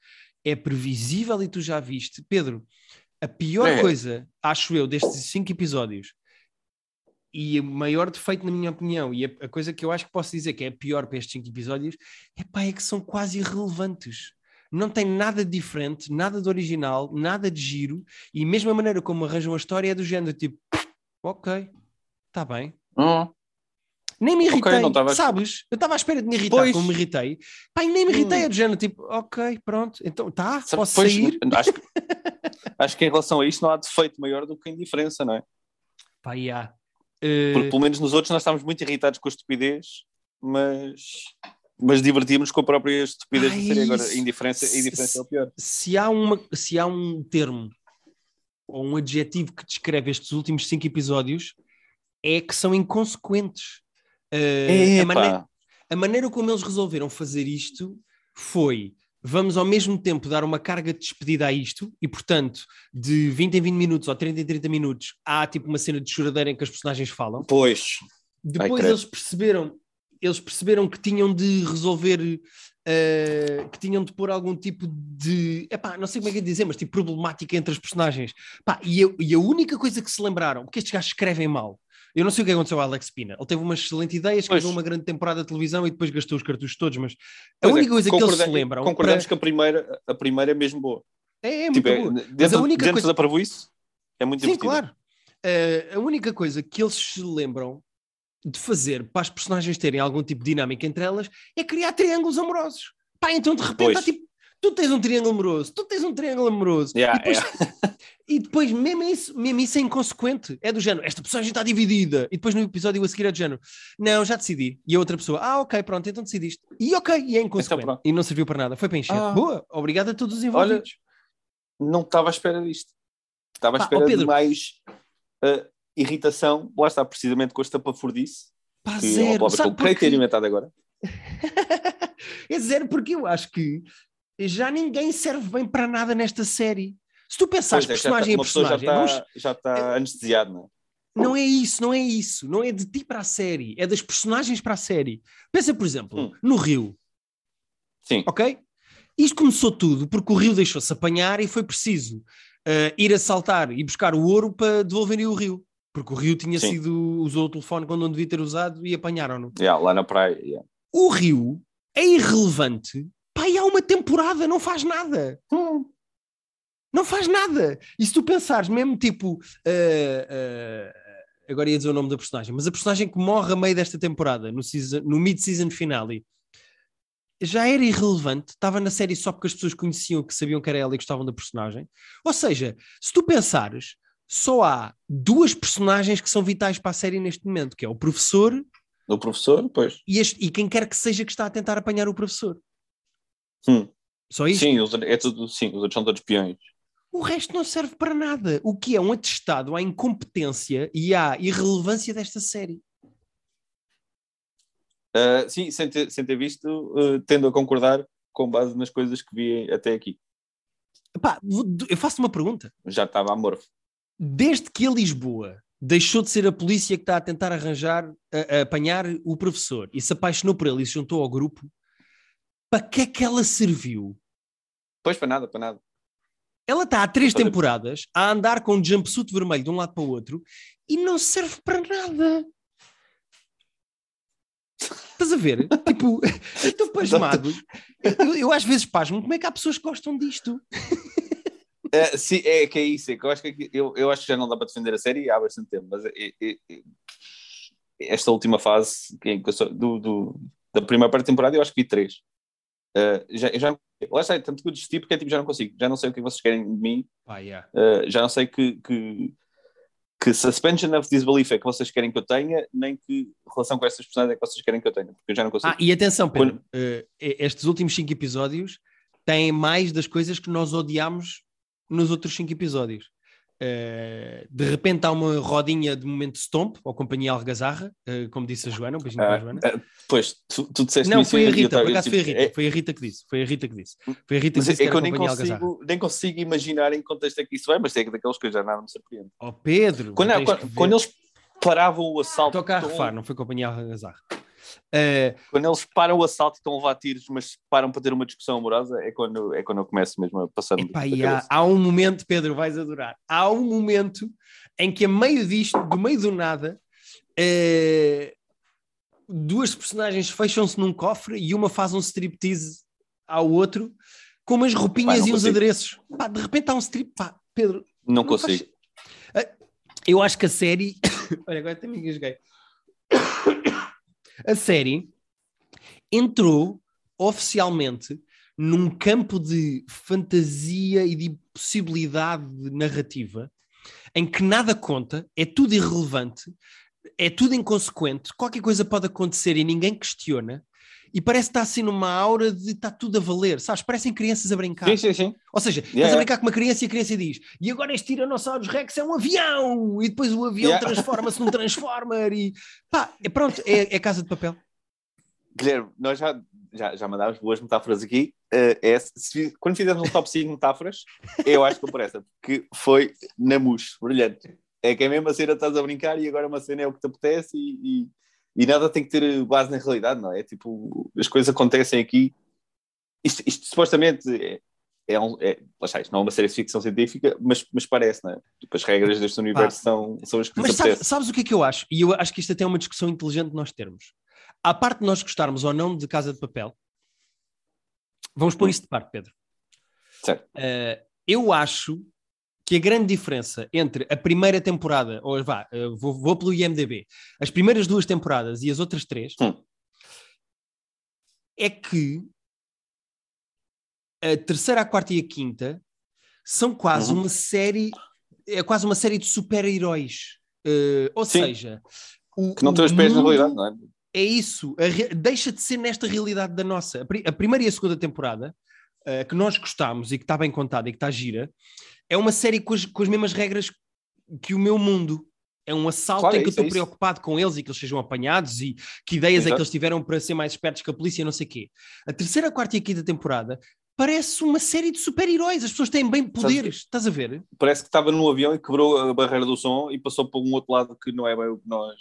Speaker 1: É previsível e tu já viste. Pedro, a pior
Speaker 2: É.
Speaker 1: coisa, acho eu, destes cinco episódios, e o maior defeito, na minha opinião, e a, coisa que eu acho que posso dizer que é pior para estes cinco episódios, é pá, é que são quase irrelevantes. Não tem nada de diferente, nada de original, nada de giro, e mesmo a maneira como arranjam a história é do género tipo, ok, está bem.
Speaker 2: Hum.
Speaker 1: Nem me irritei,
Speaker 2: à-
Speaker 1: sabes? Eu estava à espera de me irritar,
Speaker 2: Pois.
Speaker 1: como me irritei. E nem me irritei,
Speaker 2: Hum.
Speaker 1: é do género tipo, ok, pronto, então tá,
Speaker 2: Sabe,
Speaker 1: posso
Speaker 2: pois,
Speaker 1: sair.
Speaker 2: Acho que, acho que em relação a isto não há defeito maior do que a indiferença, não é?
Speaker 1: Pá, yeah. Eh,
Speaker 2: Porque pelo menos nos outros nós estávamos muito irritados com a estupidez, mas, mas divertíamos com a própria estupidez da série. Agora, indiferença, indiferença é o pior.
Speaker 1: se há, uma, se há um termo ou um adjetivo que descreve estes últimos cinco episódios, é que são inconsequentes. Eh, a,
Speaker 2: Epá.
Speaker 1: maneira, a maneira como eles resolveram fazer isto foi. Vamos ao mesmo tempo dar uma carga de despedida a isto, e portanto, de 20 em 20 minutos ou 30 em 30 minutos, há tipo uma cena de choradeira em que as personagens falam.
Speaker 2: Pois,
Speaker 1: Depois eles perceberam, eles perceberam que tinham de resolver, eh, que tinham de pôr algum tipo de, epá, não sei como é que é dizer, mas tipo problemática entre as personagens. Pá, e, a, e a única coisa que se lembraram, porque estes gajos escrevem mal. Eu não sei o que aconteceu ao Alex Pina. Ele teve uma excelente ideia, escreveu
Speaker 2: Pois.
Speaker 1: uma grande temporada de televisão e depois gastou os cartuchos todos, mas a
Speaker 2: Pois é,
Speaker 1: única coisa que eles se lembram
Speaker 2: Concordamos
Speaker 1: para-
Speaker 2: que a primeira, a primeira é mesmo boa.
Speaker 1: é, é muito
Speaker 2: tipo, é-
Speaker 1: boa. Mas a
Speaker 2: dentro,
Speaker 1: única
Speaker 2: dentro
Speaker 1: coisa-
Speaker 2: da parvoíce é muito
Speaker 1: Sim,
Speaker 2: divertido.
Speaker 1: claro. Eh, a única coisa que eles se lembram de fazer para as personagens terem algum tipo de dinâmica entre elas é criar triângulos amorosos. Pá, então de repente
Speaker 2: Pois.
Speaker 1: há tipo, tu tens um triângulo amoroso, tu tens um triângulo amoroso.
Speaker 2: Yeah,
Speaker 1: e, depois, e depois mesmo, isso, mesmo isso é inconsequente. É do género, esta personagem está dividida. E depois no episódio a seguir é do género, não, já decidi. E a outra pessoa, ah, ok, pronto, então decidiste. E ok, e é inconsequente.
Speaker 2: pronto.
Speaker 1: e não serviu para nada. Foi para encher.
Speaker 2: Ah.
Speaker 1: Boa, obrigado a todos os envolvidos.
Speaker 2: Não estava à espera disto. Estava à
Speaker 1: Pá,
Speaker 2: espera
Speaker 1: ó, Pedro.
Speaker 2: de mais uh, irritação. Lá está, precisamente com esta pafurdice.
Speaker 1: Pá,
Speaker 2: Que é uma
Speaker 1: zero.
Speaker 2: palavra que eu creio ter inventado agora.
Speaker 1: é zero porque eu acho que já ninguém serve bem para nada nesta série. Se tu pensares
Speaker 2: Pois é, já
Speaker 1: personagem
Speaker 2: já
Speaker 1: personagem,
Speaker 2: está, já está anestesiado, não é?
Speaker 1: não é isso, não é isso. Não é de ti para a série, é das personagens para a série. Pensa, por exemplo,
Speaker 2: Hum.
Speaker 1: no Rio,
Speaker 2: Sim.
Speaker 1: ok? Isto começou tudo porque o Rio deixou-se apanhar e foi preciso eh, ir assaltar e buscar o ouro para devolverem o Rio. Porque o Rio tinha
Speaker 2: Sim.
Speaker 1: sido, usou o telefone quando não devia ter usado e apanharam-no.
Speaker 2: Yeah, lá na praia. yeah.
Speaker 1: O Rio é irrelevante. E há uma temporada, não faz nada. Não faz nada. E se tu pensares, mesmo tipo. eh, eh, agora ia dizer o nome da personagem, mas a personagem que morre a meio desta temporada, no, season- no mid-season finale, já era irrelevante. Estava na série só porque as pessoas conheciam, que sabiam que era ela e gostavam da personagem. Ou seja, se tu pensares, só há duas personagens que são vitais para a série neste momento, que é o professor
Speaker 2: O professor, pois.
Speaker 1: e, este- e quem quer que seja que está a tentar apanhar o professor.
Speaker 2: Hum.
Speaker 1: Só isto.
Speaker 2: Sim, os, é tudo, sim, os outros são todos peões.
Speaker 1: O resto não serve para nada. O que é um atestado à incompetência e à irrelevância desta série.
Speaker 2: Uh, sim, sem ter, sem ter visto, uh, tendo a concordar com base nas coisas que vi até aqui.
Speaker 1: Pá, eu faço uma pergunta.
Speaker 2: Já estava amorfo.
Speaker 1: Desde que a Lisboa deixou de ser a polícia que está a tentar arranjar, a, a apanhar o professor e se apaixonou por ele e se juntou ao grupo, para que é que ela serviu?
Speaker 2: Pois, para nada, para nada.
Speaker 1: Ela está há três temporadas a andar com um jumpsuit vermelho de um lado para o outro e não serve para nada. Estás a ver? tipo, estou pasmado. Eu, eu, às vezes pasmo. Como é que há pessoas que gostam disto?
Speaker 2: É, sim, é que é isso. É que eu, acho que, eu, eu acho que já não dá para defender a série há bastante tempo, mas é, é, é esta última fase que, que sou, do, do, da primeira parte da temporada eu acho que vi três. Uh, já, já, lá está, tanto que eu desisti porque é, tipo, já não consigo, já não sei o que vocês querem de mim,
Speaker 1: ah, yeah.
Speaker 2: uh, já não sei que, que, que suspension of disbelief é que vocês querem que eu tenha, nem que relação com essas personagens é que vocês querem que eu tenha, porque eu já não consigo.
Speaker 1: Ah, e atenção, Pedro, Quando... uh, estes últimos cinco episódios têm mais das coisas que nós odiámos nos outros cinco episódios. Uh, de repente há uma rodinha de momento stomp, ou companhia algazarra, uh, como disse a Joana, um beijinho para a Joana.
Speaker 2: Uh, pois, tu, tu disseste
Speaker 1: Não, foi a Rita, por acaso foi a Rita, é... foi a Rita que disse, foi a Rita que disse. Foi a Rita que disse
Speaker 2: é que, que eu nem consigo, nem consigo imaginar em que contexto é que isso vai, mas é daqueles que já nada me surpreende.
Speaker 1: Oh Pedro!
Speaker 2: Quando, quando, quando eles paravam o assalto...
Speaker 1: Toca a refar, não foi companhia algazarra.
Speaker 2: Uh, quando eles param o assalto e estão a levar tiros, mas param para ter uma discussão amorosa, é quando, é quando eu começo mesmo a passar.
Speaker 1: Epá, há, há, um momento, Pedro, vais adorar. Há um momento em que, a meio disto, do meio do nada, uh, duas personagens fecham-se num cofre e uma faz um striptease ao outro com umas roupinhas Pá, e uns adereços. Pá, de repente há um strip. Pá, Pedro.
Speaker 2: Não, não consigo.
Speaker 1: Faz... Uh, eu acho que a série. Olha, agora me engasguei a série entrou oficialmente num campo de fantasia e de possibilidade narrativa em que nada conta, é tudo irrelevante, é tudo inconsequente, qualquer coisa pode acontecer e ninguém questiona. E parece que está assim numa aura de está tudo a valer, sabes? Parecem crianças a brincar.
Speaker 2: Sim, sim, sim.
Speaker 1: Ou seja, yeah, estás a brincar com uma criança e a criança diz: e agora este Tiranossauros Rex é um avião! E depois o avião yeah. transforma-se num Transformer e pá, é pronto, é, é casa de papel.
Speaker 2: Guilherme, nós já, já, já mandámos boas metáforas aqui. Uh, é, se, quando fizermos um top 5 metáforas, eu acho que por essa, porque foi na mousse, brilhante. É que é mesmo a cena estás a brincar e agora uma cena é o que te apetece e, e, e, nada tem que ter base na realidade, não é? Tipo, as coisas acontecem aqui. Isto, isto supostamente é, é, um, é, isto não é uma série de ficção científica, mas, mas parece, não é? Tipo, as regras deste universo ah. são, são as que
Speaker 1: Mas sabes, sabes, o que é que eu acho? E eu acho que isto até é uma discussão inteligente nós termos à parte de nós gostarmos ou não de Casa de Papel, vamos pôr isso de parte, Pedro.
Speaker 2: Certo. Uh,
Speaker 1: eu acho que a grande diferença entre a primeira temporada, ou vá, uh, vou, vou, pelo IMDB, as primeiras duas temporadas e as outras três, é que a terceira, a quarta e a quinta são quase uhum. uma série, é quase uma série de super-heróis. Uh, ou Sim. seja,
Speaker 2: o, que não tem os pés na realidade, não é?
Speaker 1: é isso, deixa de ser nesta realidade da nossa. A, primeira e a segunda temporada, uh, que nós gostamos e que está bem contada e que está gira, é uma série com as, com as mesmas regras que o meu mundo. É um assalto claro, em que é eu estou é preocupado com eles e que eles sejam apanhados e que ideias Exato. é que eles tiveram para ser mais espertos que a polícia, não sei o quê. A terceira, quarta e a quinta temporada parece uma série de super-heróis. As pessoas têm bem poderes, estás a ver?
Speaker 2: Parece que estava num avião e quebrou a barreira do som e passou para um outro lado que não é bem o que nós,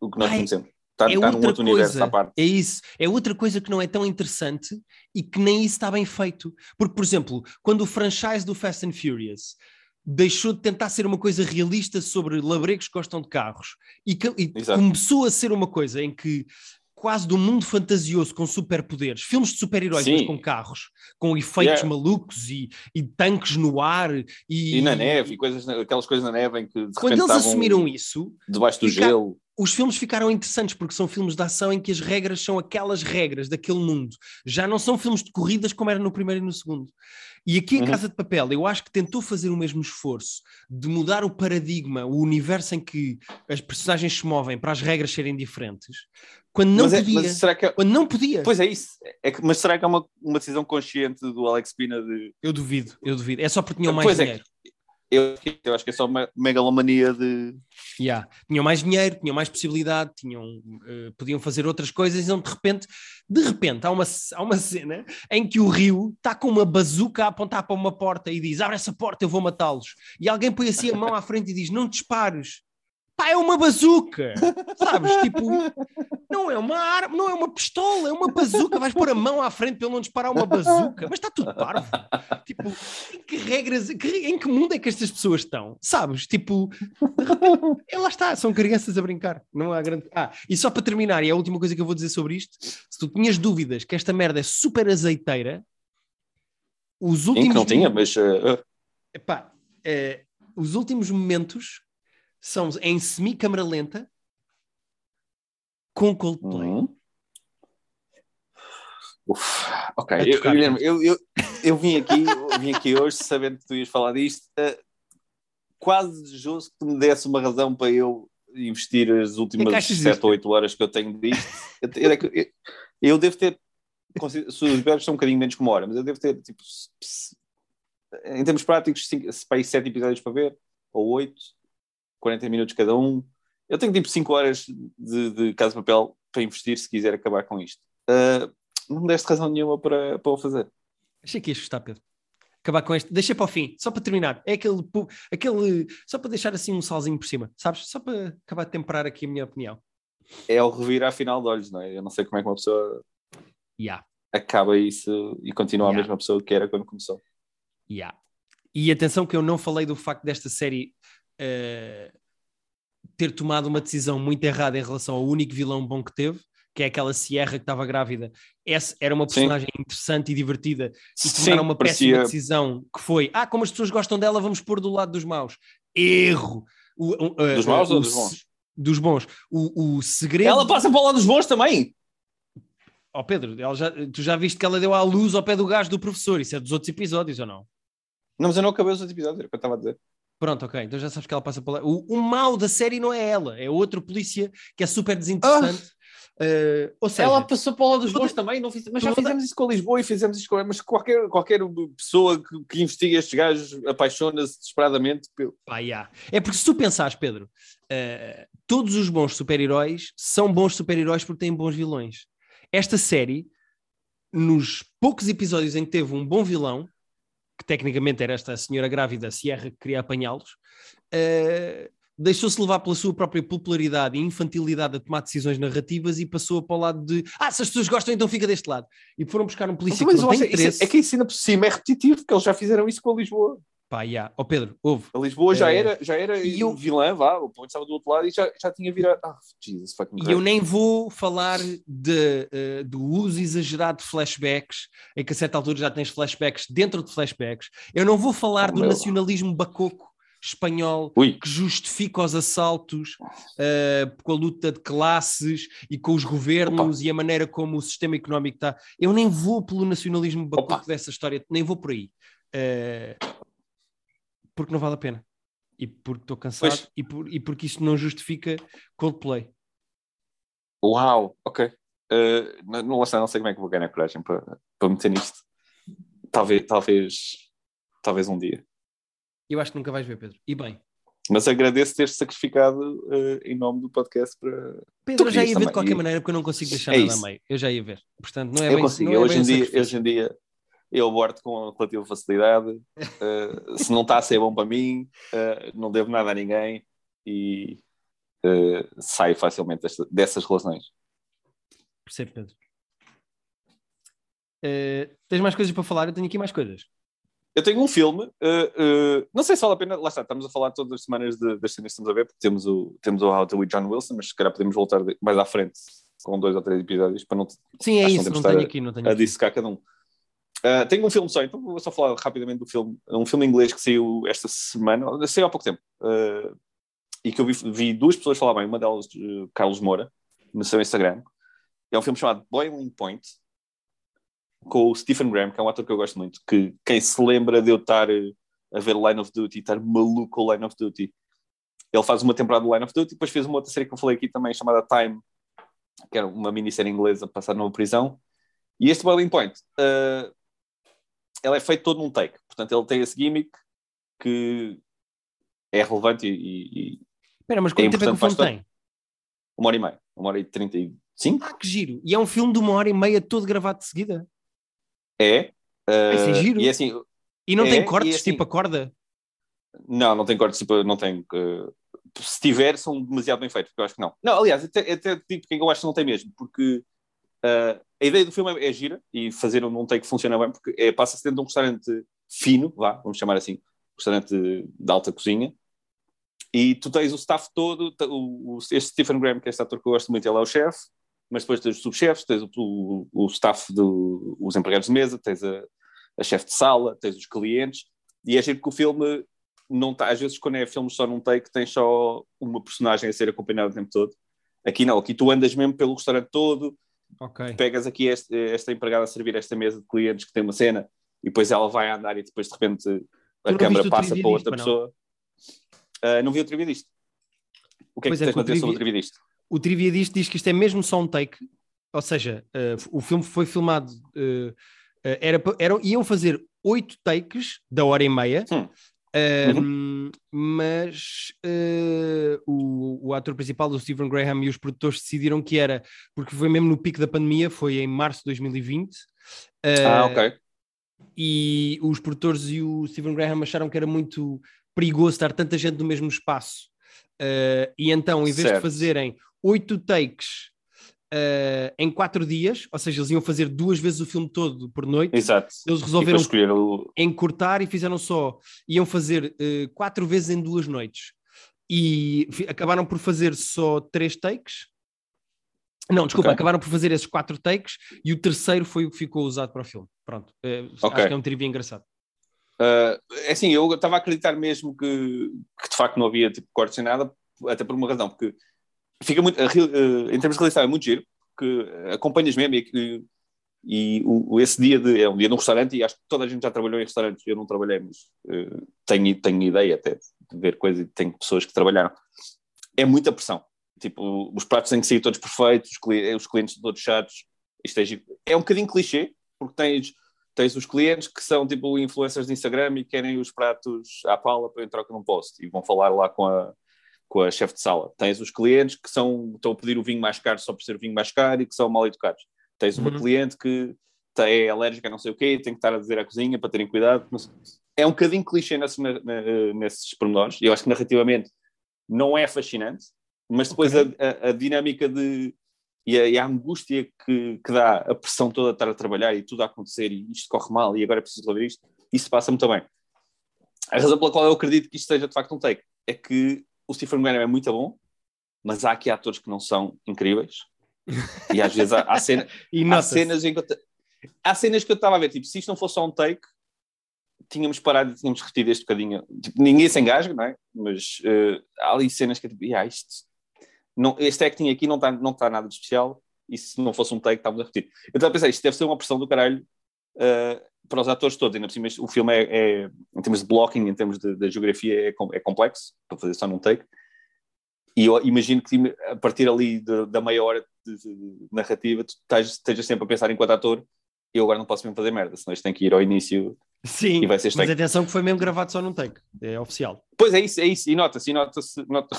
Speaker 2: o que nós Ai, conhecemos. Está,
Speaker 1: é
Speaker 2: está
Speaker 1: outra coisa, É isso. É outra coisa que não é tão interessante e que nem isso está bem feito. Porque, por exemplo, quando o franchise do Fast and Furious deixou de tentar ser uma coisa realista sobre labregos que gostam de carros e, e começou a ser uma coisa em que quase do mundo fantasioso com superpoderes, filmes de super-heróis com carros, com efeitos yeah. malucos e, e, tanques no ar e,
Speaker 2: e na neve, e coisas, aquelas coisas na neve em que
Speaker 1: quando eles assumiram isso
Speaker 2: debaixo do fica, gelo
Speaker 1: os filmes ficaram interessantes porque são filmes de ação em que as regras são aquelas regras daquele mundo. Já não são filmes de corridas como era no primeiro e no segundo. E aqui em uhum. Casa de Papel, eu acho que tentou fazer o mesmo esforço de mudar o paradigma, o universo em que as personagens se movem para as regras serem diferentes, quando não mas é, podia. será que é... Quando não podia.
Speaker 2: Pois é isso. É que, mas será que é uma, uma decisão consciente do Alex Pina de.
Speaker 1: Eu duvido, eu duvido. É só porque tinham mais pois é dinheiro.
Speaker 2: É Eu, eu acho que é só uma megalomania de.
Speaker 1: Yeah. Tinham mais dinheiro, tinham mais possibilidade, tinham, uh, podiam fazer outras coisas, então de repente, de repente, há uma, há uma cena em que o Rio está com uma bazuca a apontar para uma porta e diz: abre essa porta, eu vou matá-los. E alguém põe assim a mão à frente e diz: não dispares. Pá, é uma bazuca, sabes? Tipo, não é uma arma, não é uma pistola, é uma bazuca. Vais pôr a mão à frente para ele não disparar uma bazuca, mas está tudo parvo. Tipo, em que regras, em que mundo é que estas pessoas estão? Sabes? Tipo, de repente, lá está, são crianças a brincar. Não há grande. Ah, e só para terminar, e é a última coisa que eu vou dizer sobre isto: se tu tinhas dúvidas que esta merda é super azeiteira, os últimos. Sim,
Speaker 2: não tinha, mas. Uh...
Speaker 1: Epá, uh, os últimos momentos são em semi-câmara lenta com Coldplay. Uhum.
Speaker 2: Uf, ok, eu, Guilherme, eu, eu, eu, vim aqui, eu vim aqui hoje sabendo que tu ias falar disto, uh, quase desejoso que tu me desse uma razão para eu investir as últimas 7 ou 8 horas que eu tenho disto. eu, eu, eu devo ter, se os episódios são um bocadinho menos que uma hora, mas eu devo ter, tipo, em termos práticos, 7 episódios para ver, ou 8, 40 minutos cada um. Eu tenho tipo 5 horas de, de Casa de Papel para investir se quiser acabar com isto. Uh, não me deste razão nenhuma para, para o fazer.
Speaker 1: Achei que ias gostar, Pedro. Acabar com este. Deixa para o fim, só para terminar. É aquele, aquele. Só para deixar assim um salzinho por cima, sabes? Só para acabar de temperar aqui a minha opinião.
Speaker 2: É o revir à final de olhos, não é? Eu não sei como é que uma pessoa
Speaker 1: yeah.
Speaker 2: acaba isso e continua yeah. a mesma pessoa que era quando começou.
Speaker 1: Yeah. E atenção que eu não falei do facto desta série uh, ter tomado uma decisão muito errada em relação ao único vilão bom que teve, que é aquela Sierra que estava grávida. Essa era uma personagem Sim. interessante e divertida e tomaram uma parecia... péssima decisão que foi: ah, como as pessoas gostam dela, vamos pôr do lado dos maus. Erro!
Speaker 2: O, uh, dos maus uh, ou dos bons?
Speaker 1: Dos bons. O, o segredo.
Speaker 2: Ela passa para o lado dos bons também.
Speaker 1: Ó oh, Pedro, já, tu já viste que ela deu à luz ao pé do gajo do professor, isso é dos outros episódios ou não?
Speaker 2: Não, mas eu não acabei os outros episódios, era o que eu estava a dizer.
Speaker 1: Pronto, ok. Então já sabes que ela passa por lá. O, o mal da série não é ela, é outro polícia que é super desinteressante. Ah. Uh, ou seja,
Speaker 2: ela passou para lá dos bons também, não fiz, mas já fizemos isso com Lisboa e fizemos isso com. Mas qualquer, qualquer pessoa que, que investiga estes gajos apaixona-se desesperadamente pelo.
Speaker 1: Pá, yeah. É porque se tu pensares, Pedro, uh, todos os bons super-heróis são bons super-heróis porque têm bons vilões. Esta série, nos poucos episódios em que teve um bom vilão, que tecnicamente era esta senhora grávida, Sierra, que queria apanhá-los, uh, deixou-se levar pela sua própria popularidade e infantilidade a tomar decisões narrativas e passou para o lado de ah, se as pessoas gostam, então fica deste lado. E foram buscar um polícia mas, que não tem interesse.
Speaker 2: É que ensina por cima, é repetitivo, porque eles já fizeram isso com a Lisboa.
Speaker 1: Pá, yeah. oh, Pedro, houve.
Speaker 2: A Lisboa já é... era, já era e eu... vilã, vá, o ponto estava do outro lado e já, já tinha virado. Ah, Jesus,
Speaker 1: E eu nem vou falar de, uh, do uso exagerado de flashbacks, em que a certa altura já tens flashbacks dentro de flashbacks. Eu não vou falar oh, do meu. nacionalismo bacoco espanhol
Speaker 2: Ui.
Speaker 1: que justifica os assaltos uh, com a luta de classes e com os governos Opa. e a maneira como o sistema económico está. Eu nem vou pelo nacionalismo bacoco Opa. dessa história, nem vou por aí. Uh, porque não vale a pena. E porque estou cansado e, por, e porque isso não justifica Coldplay.
Speaker 2: Uau, ok. Uh, não, não, não sei como é que vou ganhar coragem para, para meter nisto. Talvez, talvez, talvez um dia.
Speaker 1: Eu acho que nunca vais ver, Pedro. E bem.
Speaker 2: Mas agradeço ter sacrificado uh, em nome do podcast para.
Speaker 1: Pedro, eu já ia ver também. de qualquer maneira porque eu não consigo deixar é nada isso. a meio. Eu já ia ver. Portanto, não é
Speaker 2: eu
Speaker 1: bem,
Speaker 2: consigo.
Speaker 1: É
Speaker 2: hoje, em dia, hoje em dia eu aborto com relativa facilidade. Uh, se não está a ser bom para mim, uh, não devo nada a ninguém e uh, saio facilmente desta, dessas relações.
Speaker 1: Percebo, Pedro. tens mais coisas para falar? Eu tenho aqui mais coisas.
Speaker 2: Eu tenho um filme, não sei se vale a pena, lá está, estamos a falar todas as semanas de, das cenas que estamos a ver, porque temos o, temos o How to With John Wilson, mas se calhar podemos voltar mais à frente com dois ou três episódios para não.
Speaker 1: Sim, é isso, não, não tenho aqui, não tenho
Speaker 2: a, a dissecar cada um. Uh, tenho um filme só, então vou só falar rapidamente do filme. É um filme inglês que saiu esta semana, saiu há pouco tempo, uh, e que eu vi, vi, duas pessoas falar bem, uma delas, Carlos Moura, no seu Instagram. É um filme chamado Boiling Point, com o Stephen Graham, que é um ator que eu gosto muito, que quem se lembra de eu estar a ver Line of Duty, estar maluco com Line of Duty. Ele faz uma temporada de Line of Duty, depois fez uma outra série que eu falei aqui também, chamada Time, que era uma minissérie inglesa passada numa prisão. E este Boiling Point, uh, ele é feito todo num take. Portanto, ele tem esse gimmick que é relevante e, e
Speaker 1: Espera, mas quanto tempo é que o filme tem?
Speaker 2: Uma hora e meia, uma hora e trinta e cinco.
Speaker 1: Ah, que giro! E é um filme de uma hora e meia todo gravado de seguida?
Speaker 2: É. Uh,
Speaker 1: Esse é giro.
Speaker 2: E, assim,
Speaker 1: e não
Speaker 2: é,
Speaker 1: tem cortes
Speaker 2: assim,
Speaker 1: tipo a corda?
Speaker 2: Não, não tem cortes tipo, não tem... Uh, se tiver, são demasiado bem feitos, porque eu acho que não. Não, aliás, até, até digo porque eu acho que não tem mesmo, porque uh, a ideia do filme é, gira e fazer um, um take funciona bem, porque é, passa-se dentro de um restaurante fino, vá, vamos chamar assim, restaurante de, alta cozinha, e tu tens o staff todo, o, o, este Stephen Graham, que é este ator que eu gosto muito, ele é o chefe, mas depois tens os subchefes, tens o, o, o staff dos empregados de mesa, tens a, a chefe de sala, tens os clientes, e é giro que o filme não está, às vezes quando é filme só num take, tens só uma personagem a ser acompanhada o tempo todo. Aqui não, aqui tu andas mesmo pelo restaurante todo,
Speaker 1: okay.
Speaker 2: pegas aqui este, esta empregada a servir esta mesa de clientes que tem uma cena, e depois ela vai andar e depois de repente a câmera passa para outra pessoa. Uh, não vi o trivia disto. O que é pois que é, tens a dizer sobre o trivia disto?
Speaker 1: O trivia disto diz que isto é mesmo só um take, ou seja, uh, o filme foi filmado, uh, era, era, iam fazer oito takes da hora e meia, hum. Uhum. mas uh, o, o, ator principal, o Stephen Graham, e os produtores decidiram que era, porque foi mesmo no pico da pandemia, foi em março de 2020. Uh,
Speaker 2: ah, ok.
Speaker 1: E os produtores e o Stephen Graham acharam que era muito perigoso estar tanta gente no mesmo espaço. Uh, e então, em vez certo. de fazerem oito takes uh, em quatro dias, ou seja, eles iam fazer duas vezes o filme todo por noite.
Speaker 2: Exato.
Speaker 1: Eles resolveram o... encurtar e fizeram só, iam fazer uh, quatro vezes em duas noites. E acabaram por fazer só três takes. Não, desculpa, okay. acabaram por fazer esses quatro takes e o terceiro foi o que ficou usado para o filme. Pronto, uh, okay. acho que é um trivia engraçado.
Speaker 2: Uh, é assim, eu estava a acreditar mesmo que, que, de facto não havia tipo, cortes nem nada, até por uma razão, porque fica muito, uh, em termos de realização é muito giro, porque acompanhas mesmo e, e o, esse dia de, é um dia num restaurante e acho que toda a gente já trabalhou em restaurantes, eu não trabalhei, mas uh, tenho, tenho ideia até de ver coisas e tenho pessoas que trabalharam. É muita pressão. Tipo, os pratos têm que sair todos perfeitos, os, clientes, os clientes todos chatos. Isto é, é um bocadinho clichê, porque tens tens os clientes que são tipo influencers de Instagram e querem os pratos à pala para entrar num post e vão falar lá com a, com a chefe de sala. Tens os clientes que são, estão a pedir o vinho mais caro só por ser o vinho mais caro e que são mal educados. Tens uma uhum. cliente que é alérgica a não sei o quê, tem que estar a dizer à cozinha para terem cuidado. É um bocadinho clichê nesse, nesses pormenores. Eu acho que narrativamente não é fascinante, mas depois okay. a, a, a, dinâmica de e a, e a angústia que, que, dá a pressão toda de estar a trabalhar e tudo a acontecer e isto corre mal e agora é preciso resolver isto, isso passa muito bem. A razão pela qual eu acredito que isto seja de facto um take é que o Stephen Graham é muito bom, mas há aqui atores que não são incríveis e às vezes há, há, cena, há cenas em que eu, há cenas que eu estava a ver, tipo, se isto não fosse só um take, tínhamos parado e tínhamos repetido este bocadinho. Tipo, ninguém se engasga, não é? Mas uh, há ali cenas que eu tipo, ah, isto não, este acting aqui não está não tá nada de especial e se não fosse um take estávamos a repetir. Eu estava a pensar, isto deve ser uma pressão do caralho uh, para os atores todos, ainda por cima o filme é, é, em termos de blocking, em termos de, de geografia é, é, complexo, para fazer só num take, e eu imagino que a partir ali de, da meia hora de, de narrativa tu estejas sempre a pensar enquanto ator eu agora não posso mesmo fazer merda, senão isto tem que ir ao início
Speaker 1: Sim, e vai ser mas atenção que foi mesmo gravado só num take, é oficial.
Speaker 2: Pois é isso, é isso, e nota-se, nota-se nota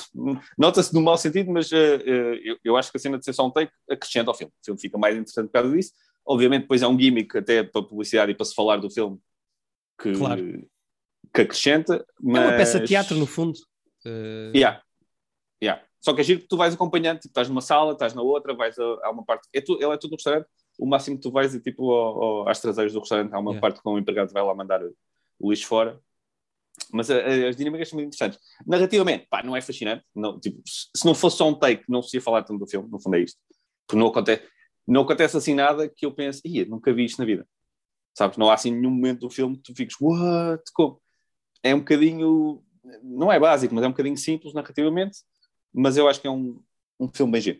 Speaker 2: nota no mau sentido, mas uh, uh, eu, eu, acho que a cena de ser só um take acrescenta ao filme. O filme fica mais interessante por causa disso. Obviamente, depois é um gimmick até para publicidade e para se falar do filme que, claro. que acrescenta. Mas...
Speaker 1: É uma peça de teatro, no fundo. Uh...
Speaker 2: Yeah. Yeah. Só que é giro que tu vais acompanhando, tipo, estás numa sala, estás na outra, vais a, a uma parte. É tu, ele é tudo no restaurante, o máximo que tu vais é tipo ao, ao, às traseiras do restaurante, há uma yeah. parte com o empregado vai lá mandar o lixo fora. Mas a, a, as dinâmicas são muito interessantes. Narrativamente, pá, não é fascinante. Não, tipo, se não fosse só um take, não se ia falar tanto do filme, no fundo é isto. Porque não acontece, não acontece assim nada que eu pense, ia, nunca vi isto na vida. Sabes? Não há assim nenhum momento do filme que tu fiques, what? Como? É um bocadinho, não é básico, mas é um bocadinho simples narrativamente. Mas eu acho que é um, um filme bem giro.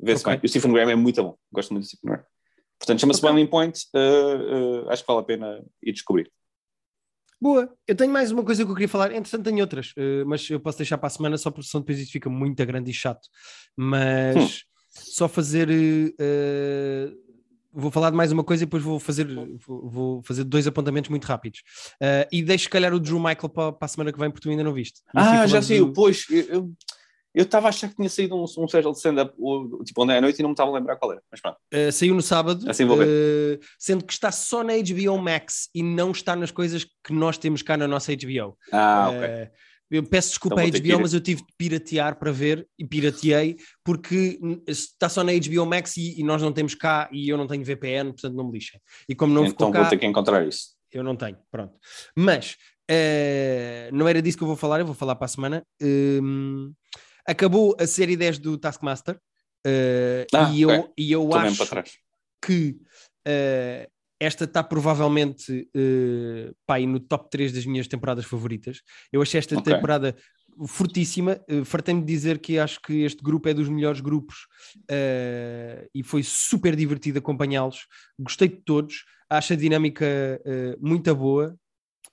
Speaker 2: Vê-se okay. bem. O Stephen Graham é muito bom. Gosto muito do Stephen Graham. Portanto, chama-se okay. Boiling Point. Uh, uh, acho que vale a pena ir descobrir.
Speaker 1: Boa, eu tenho mais uma coisa que eu queria falar, entretanto tenho outras, uh, mas eu posso deixar para a semana só porque senão depois isto fica muito grande e chato. Mas hum. Só fazer uh, vou falar de mais uma coisa e depois vou fazer, vou, fazer dois apontamentos muito rápidos. Uh, e deixo, se calhar, o Drew Michael para, para, a semana que vem, porque tu ainda não viste.
Speaker 2: ah, já saiu, do... pois. Eu, estava a achar que tinha saído um, um special de stand-up tipo ontem à noite e não me estava a lembrar qual era. Mas pronto.
Speaker 1: Uh, saiu no sábado,
Speaker 2: assim ver.
Speaker 1: sendo que está só na HBO Max e não está nas coisas que nós temos cá na nossa HBO.
Speaker 2: Ah, ok.
Speaker 1: Eu peço desculpa então, à HBO, mas eu tive de piratear para ver e pirateei porque está só na HBO Max e, e, nós não temos cá e eu não tenho VPN, portanto não me lixem. E como não
Speaker 2: então
Speaker 1: vou
Speaker 2: cá, ter que encontrar isso.
Speaker 1: Eu não tenho, pronto. Mas uh, não era disso que eu vou falar, eu vou falar para a semana. Uh, acabou a série 10 do Taskmaster uh, ah, e, okay. eu, e eu acho que uh, esta está provavelmente uh, pá, no top 3 das minhas temporadas favoritas. Eu achei esta okay. temporada fortíssima. Uh, Fartei-me de dizer que acho que este grupo é dos melhores grupos uh, e foi super divertido acompanhá-los. Gostei de todos. Acho a dinâmica uh, muito boa.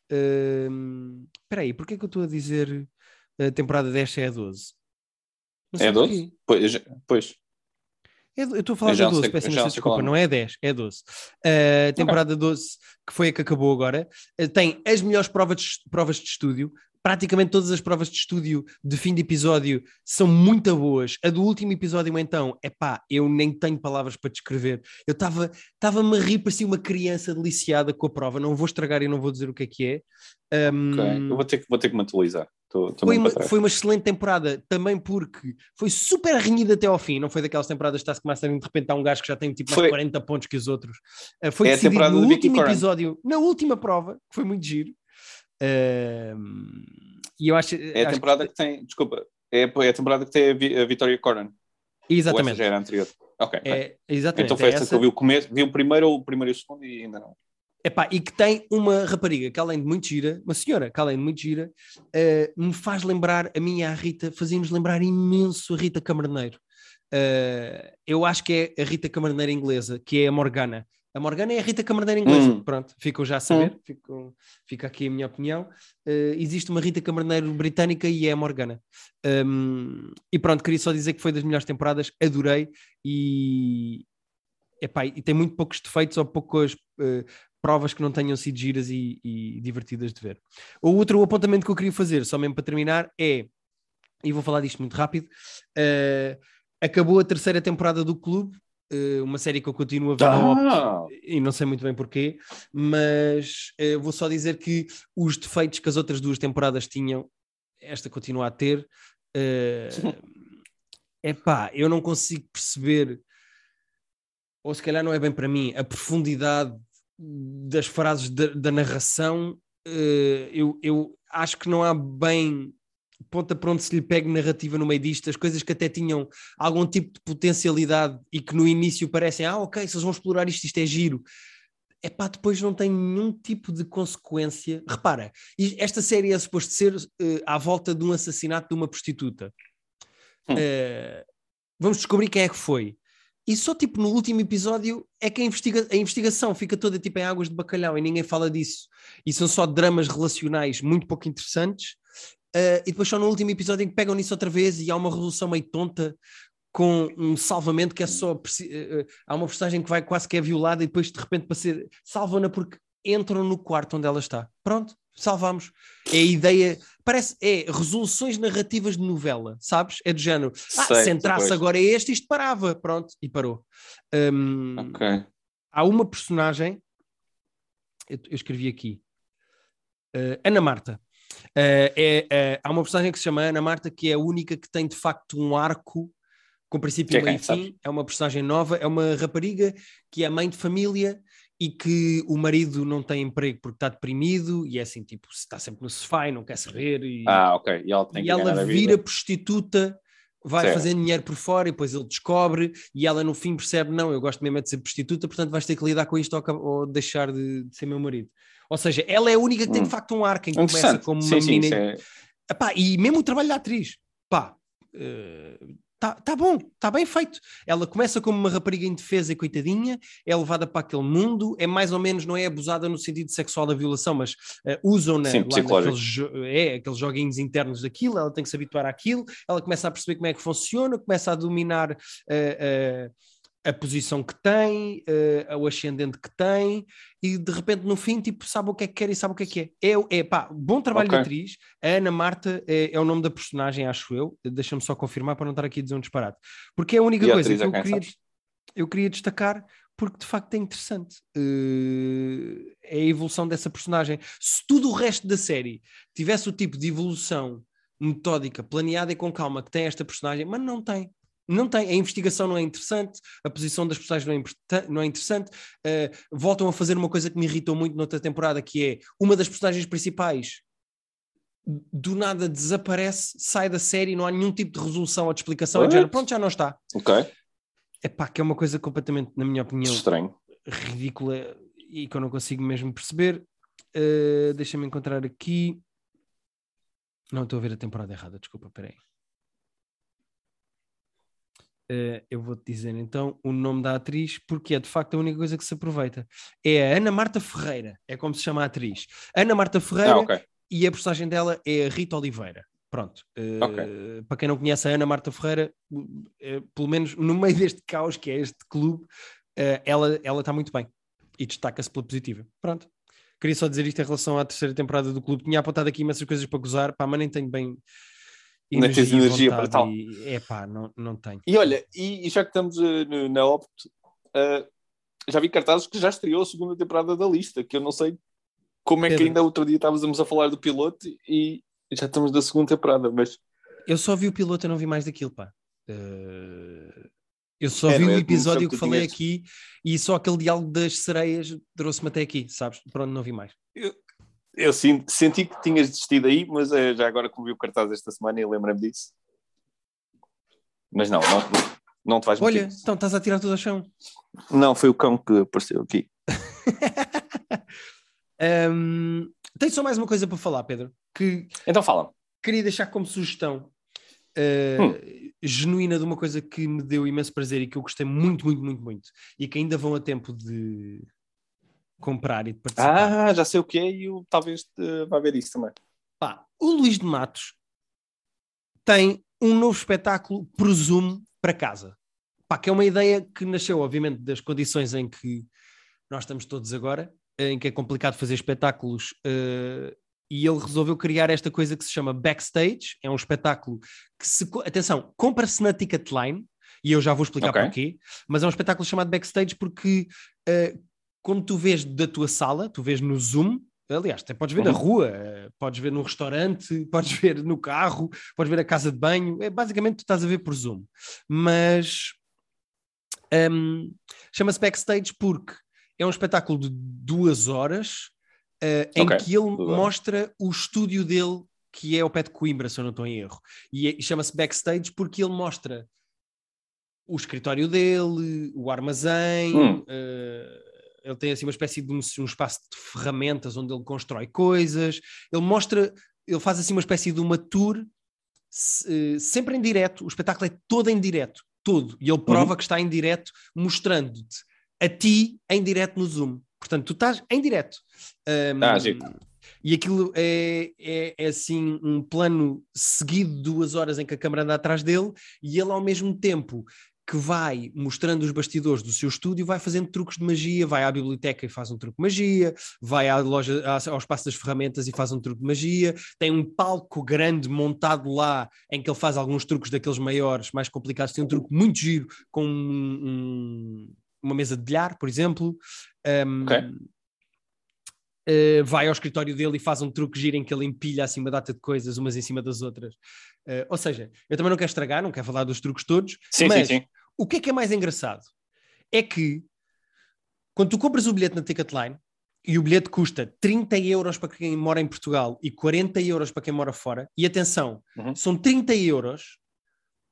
Speaker 1: Espera aí, porquê é que eu estou a dizer a temporada 10 é a 12?
Speaker 2: É 12? Pois, pois.
Speaker 1: É, eu estou a falar da 12, peço imensa desculpa, não é 10, é 12. Uh, temporada okay. 12, que foi a que acabou agora, uh, tem as melhores provas de, provas de estúdio. Praticamente todas as provas de estúdio de fim de episódio são muito boas. A do último episódio, então, é pá, eu nem tenho palavras para descrever. Eu estava-me a rir, parecia uma criança deliciada com a prova. Não vou estragar e não vou dizer o que é que
Speaker 2: é. Um, okay. Eu vou ter, que, vou ter que me atualizar. Tô, tô
Speaker 1: foi, uma, foi uma excelente temporada, também porque foi super renhida até ao fim, não foi daquelas temporadas que está-se começando de repente há um gajo que já tem tipo mais 40 pontos que os outros. Uh, foi é decidido no último episódio, na última prova, que foi muito giro. Uh, e eu acho.
Speaker 2: É a temporada que... que... tem, desculpa, é, é a temporada que tem a, a Vitória Coran.
Speaker 1: Exatamente. Ou
Speaker 2: já era anterior. Ok.
Speaker 1: É, exatamente.
Speaker 2: Então foi é essa, essa que eu vi o começo, vi o primeiro, o primeiro e o segundo e ainda não.
Speaker 1: Epá, e que tem uma rapariga que além de muito gira, uma senhora que além de muito gira, uh, me faz lembrar, a minha a Rita, fazia-nos lembrar imenso a Rita Camarneiro. Uh, eu acho que é a Rita Camarneiro inglesa, que é a Morgana. A Morgana é a Rita Camarneiro inglesa, hum. pronto, ficam já a saber, hum. fico, fica aqui a minha opinião. Uh, existe uma Rita Camarneiro britânica e é a Morgana. Um, e pronto, queria só dizer que foi das melhores temporadas, adorei e, epá, e tem muito poucos defeitos ou poucas uh, provas que não tenham sido giras e, e, divertidas de ver. O outro apontamento que eu queria fazer, só mesmo para terminar, é, e vou falar disto muito rápido, uh, acabou a terceira temporada do Clube, uh, uma série que eu continuo a ver ah. e não sei muito bem porquê, mas uh, vou só dizer que os defeitos que as outras duas temporadas tinham, esta continua a ter. É pá, eu não consigo perceber, ou se calhar não é bem para mim, a profundidade das frases da, da narração, uh, eu, eu acho que não há bem ponta para onde se lhe pegue narrativa no meio disto, as coisas que até tinham algum tipo de potencialidade e que no início parecem, ah, ok, se eles vão explorar isto, isto é giro. É pá, depois não tem nenhum tipo de consequência. Repara, esta série é suposto ser uh, à volta de um assassinato de uma prostituta. Uh, vamos descobrir quem é que foi. E só tipo no último episódio é que a, investiga a investigação fica toda tipo em águas de bacalhau e ninguém fala disso. E são só dramas relacionais muito pouco interessantes. Uh, e depois só no último episódio em que pegam nisso outra vez e há uma resolução meio tonta com um salvamento que é só. Uh, há uma personagem que vai quase que é violada e depois de repente para ser. Salvam-na porque entram no quarto onde ela está. Pronto, salvamos. É a ideia, parece, é resoluções narrativas de novela, sabes? É do género. Ah, Sei, se entrasse agora este, isto parava, pronto, e parou. Um,
Speaker 2: ok.
Speaker 1: Há uma personagem, eu, eu escrevi aqui, uh, Ana Marta. Uh, é, há uma personagem que se chama Ana Marta que é a única que tem de facto um arco com princípio, meio e fim. É uma personagem nova, é uma rapariga que é mãe de família e que o marido não tem emprego porque está deprimido e é assim, tipo, está sempre no sofá e não quer saber. E,
Speaker 2: ah, ok.
Speaker 1: E ela, e ela vira prostituta, vai certo. fazendo dinheiro por fora e depois ele descobre e ela no fim percebe, não, eu gosto mesmo é de ser prostituta, portanto vais ter que lidar com isto ou, ou deixar de, de, ser meu marido. Ou seja, ela é a única que hum. tem de facto um arco em que começa como uma sim, menina... Sim, é... Epá, e mesmo o trabalho da atriz, pá... Uh, Está tá bom, está bem feito. Ela começa como uma rapariga indefesa e coitadinha, é levada para aquele mundo, é mais ou menos, não é abusada no sentido sexual da violação, mas uh, usam-na naqueles, é, aqueles joguinhos internos daquilo, ela tem que se habituar àquilo, ela começa a perceber como é que funciona, começa a dominar uh, uh, a posição que tem, uh, o ascendente que tem, e de repente no fim, tipo, sabe o que é que quer e sabe o que é que é. É, é pá, bom trabalho okay. de atriz. A Ana Marta é, é, o nome da personagem, acho eu. Deixa-me só confirmar para não estar aqui a dizer um disparate. Porque é a única e coisa a que eu é queria, eu queria destacar, porque de facto é interessante. Uh, é a evolução dessa personagem. Se tudo o resto da série tivesse o tipo de evolução metódica, planeada e com calma que tem esta personagem, mas não tem. Não tem, a investigação não é interessante, a posição das personagens não é, não é interessante. Uh, voltam a fazer uma coisa que me irritou muito noutra temporada, que é uma das personagens principais do nada desaparece, sai da série, não há nenhum tipo de resolução ou de explicação. É género, pronto, já não está.
Speaker 2: Ok.
Speaker 1: É pá, que é uma coisa completamente, na minha opinião,
Speaker 2: estranho,
Speaker 1: ridícula e que eu não consigo mesmo perceber. Uh, Deixa-me encontrar aqui. Não estou a ver a temporada errada, desculpa, peraí. Uh, eu vou-te dizer então o nome da atriz, porque é de facto a única coisa que se aproveita. É a Ana Marta Ferreira, é como se chama a atriz. Ana Marta Ferreira ah, okay. e a personagem dela é a Rita Oliveira. Pronto. Uh, okay. Para quem não conhece a Ana Marta Ferreira, uh, pelo menos no meio deste caos que é este clube, ela está muito bem e destaca-se pela positiva. Pronto. Queria só dizer isto em relação à terceira temporada do clube. Tinha apontado aqui imensas coisas para gozar, pá, mas nem tenho bem
Speaker 2: não tens energia para tal.
Speaker 1: É pá, não, não tenho.
Speaker 2: E olha, e, e já que estamos uh, na Opt, uh, já vi cartazes que já estreou a segunda temporada da lista, que eu não sei como é Pedro. que ainda outro dia estávamos a falar do piloto e já estamos da segunda temporada, mas...
Speaker 1: Eu só vi o piloto e não vi mais daquilo, pá. Uh, eu só é, vi o é, episódio que, que falei aqui e só aquele diálogo das sereias trouxe-me até aqui, sabes? Pronto, não vi mais.
Speaker 2: Eu, eu senti, senti que tinhas desistido aí, mas é, já agora que vi o cartaz esta semana e lembro-me disso. Mas não, não, não te vais
Speaker 1: Olha, motivo. então estás a tirar tudo ao chão.
Speaker 2: Não, foi o cão que apareceu aqui.
Speaker 1: um, tenho só mais uma coisa para falar, Pedro. Que
Speaker 2: então fala.
Speaker 1: Queria deixar como sugestão uh, hum. genuína de uma coisa que me deu imenso prazer e que eu gostei muito, muito, muito, muito. E que ainda vão a tempo de, comprar e de
Speaker 2: participar. Ah, já sei o que é e eu, talvez uh, vá ver isso também.
Speaker 1: Pá, o Luís de Matos tem um novo espetáculo, presumo, para casa. Pá, que é uma ideia que nasceu, obviamente, das condições em que nós estamos todos agora, em que é complicado fazer espetáculos, uh, e ele resolveu criar esta coisa que se chama Backstage. É um espetáculo que se. Atenção, compra-se na Ticketline, e eu já vou explicar okay. porquê, mas é um espetáculo chamado Backstage porque uh, como tu vês da tua sala, tu vês no Zoom, aliás, até podes ver uhum. na rua, podes ver no restaurante, podes ver no carro, podes ver a casa de banho, é, basicamente tu estás a ver por Zoom. Mas um, chama-se Backstage porque é um espetáculo de duas horas uh, em okay. que ele mostra o estúdio dele, que é ao pé de Coimbra, se eu não estou em erro. E, é, e chama-se Backstage porque ele mostra o escritório dele, o armazém. Hum. Uh, ele tem assim uma espécie de um, um, espaço de ferramentas onde ele constrói coisas, ele mostra, ele faz assim uma espécie de uma tour se, sempre em direto, o espetáculo é todo em direto, todo, e ele prova uhum. que está em direto, mostrando-te a ti em direto no Zoom. Portanto, tu estás em direto. Um,
Speaker 2: ah,
Speaker 1: e aquilo é, é, é, assim um plano seguido de duas horas em que a câmera anda atrás dele e ele ao mesmo tempo que vai mostrando os bastidores do seu estúdio, vai fazendo truques de magia, vai à biblioteca e faz um truque de magia, vai à loja, ao espaço das ferramentas e faz um truque de magia, tem um palco grande montado lá em que ele faz alguns truques daqueles maiores, mais complicados, tem um truque muito giro com um, uma mesa de bilhar, por exemplo. Um, okay. Uh, vai ao escritório dele e faz um truque giro em que ele empilha assim uma data de coisas umas em cima das outras. Uh, ou seja, eu também não quero estragar, não quero falar dos truques todos,
Speaker 2: sim,
Speaker 1: mas
Speaker 2: sim, sim.
Speaker 1: O que é que é mais engraçado? É que quando tu compras o bilhete na Ticketline e o bilhete custa 30 euros para quem mora em Portugal e 40 euros para quem mora fora, e atenção, uhum. são 30 euros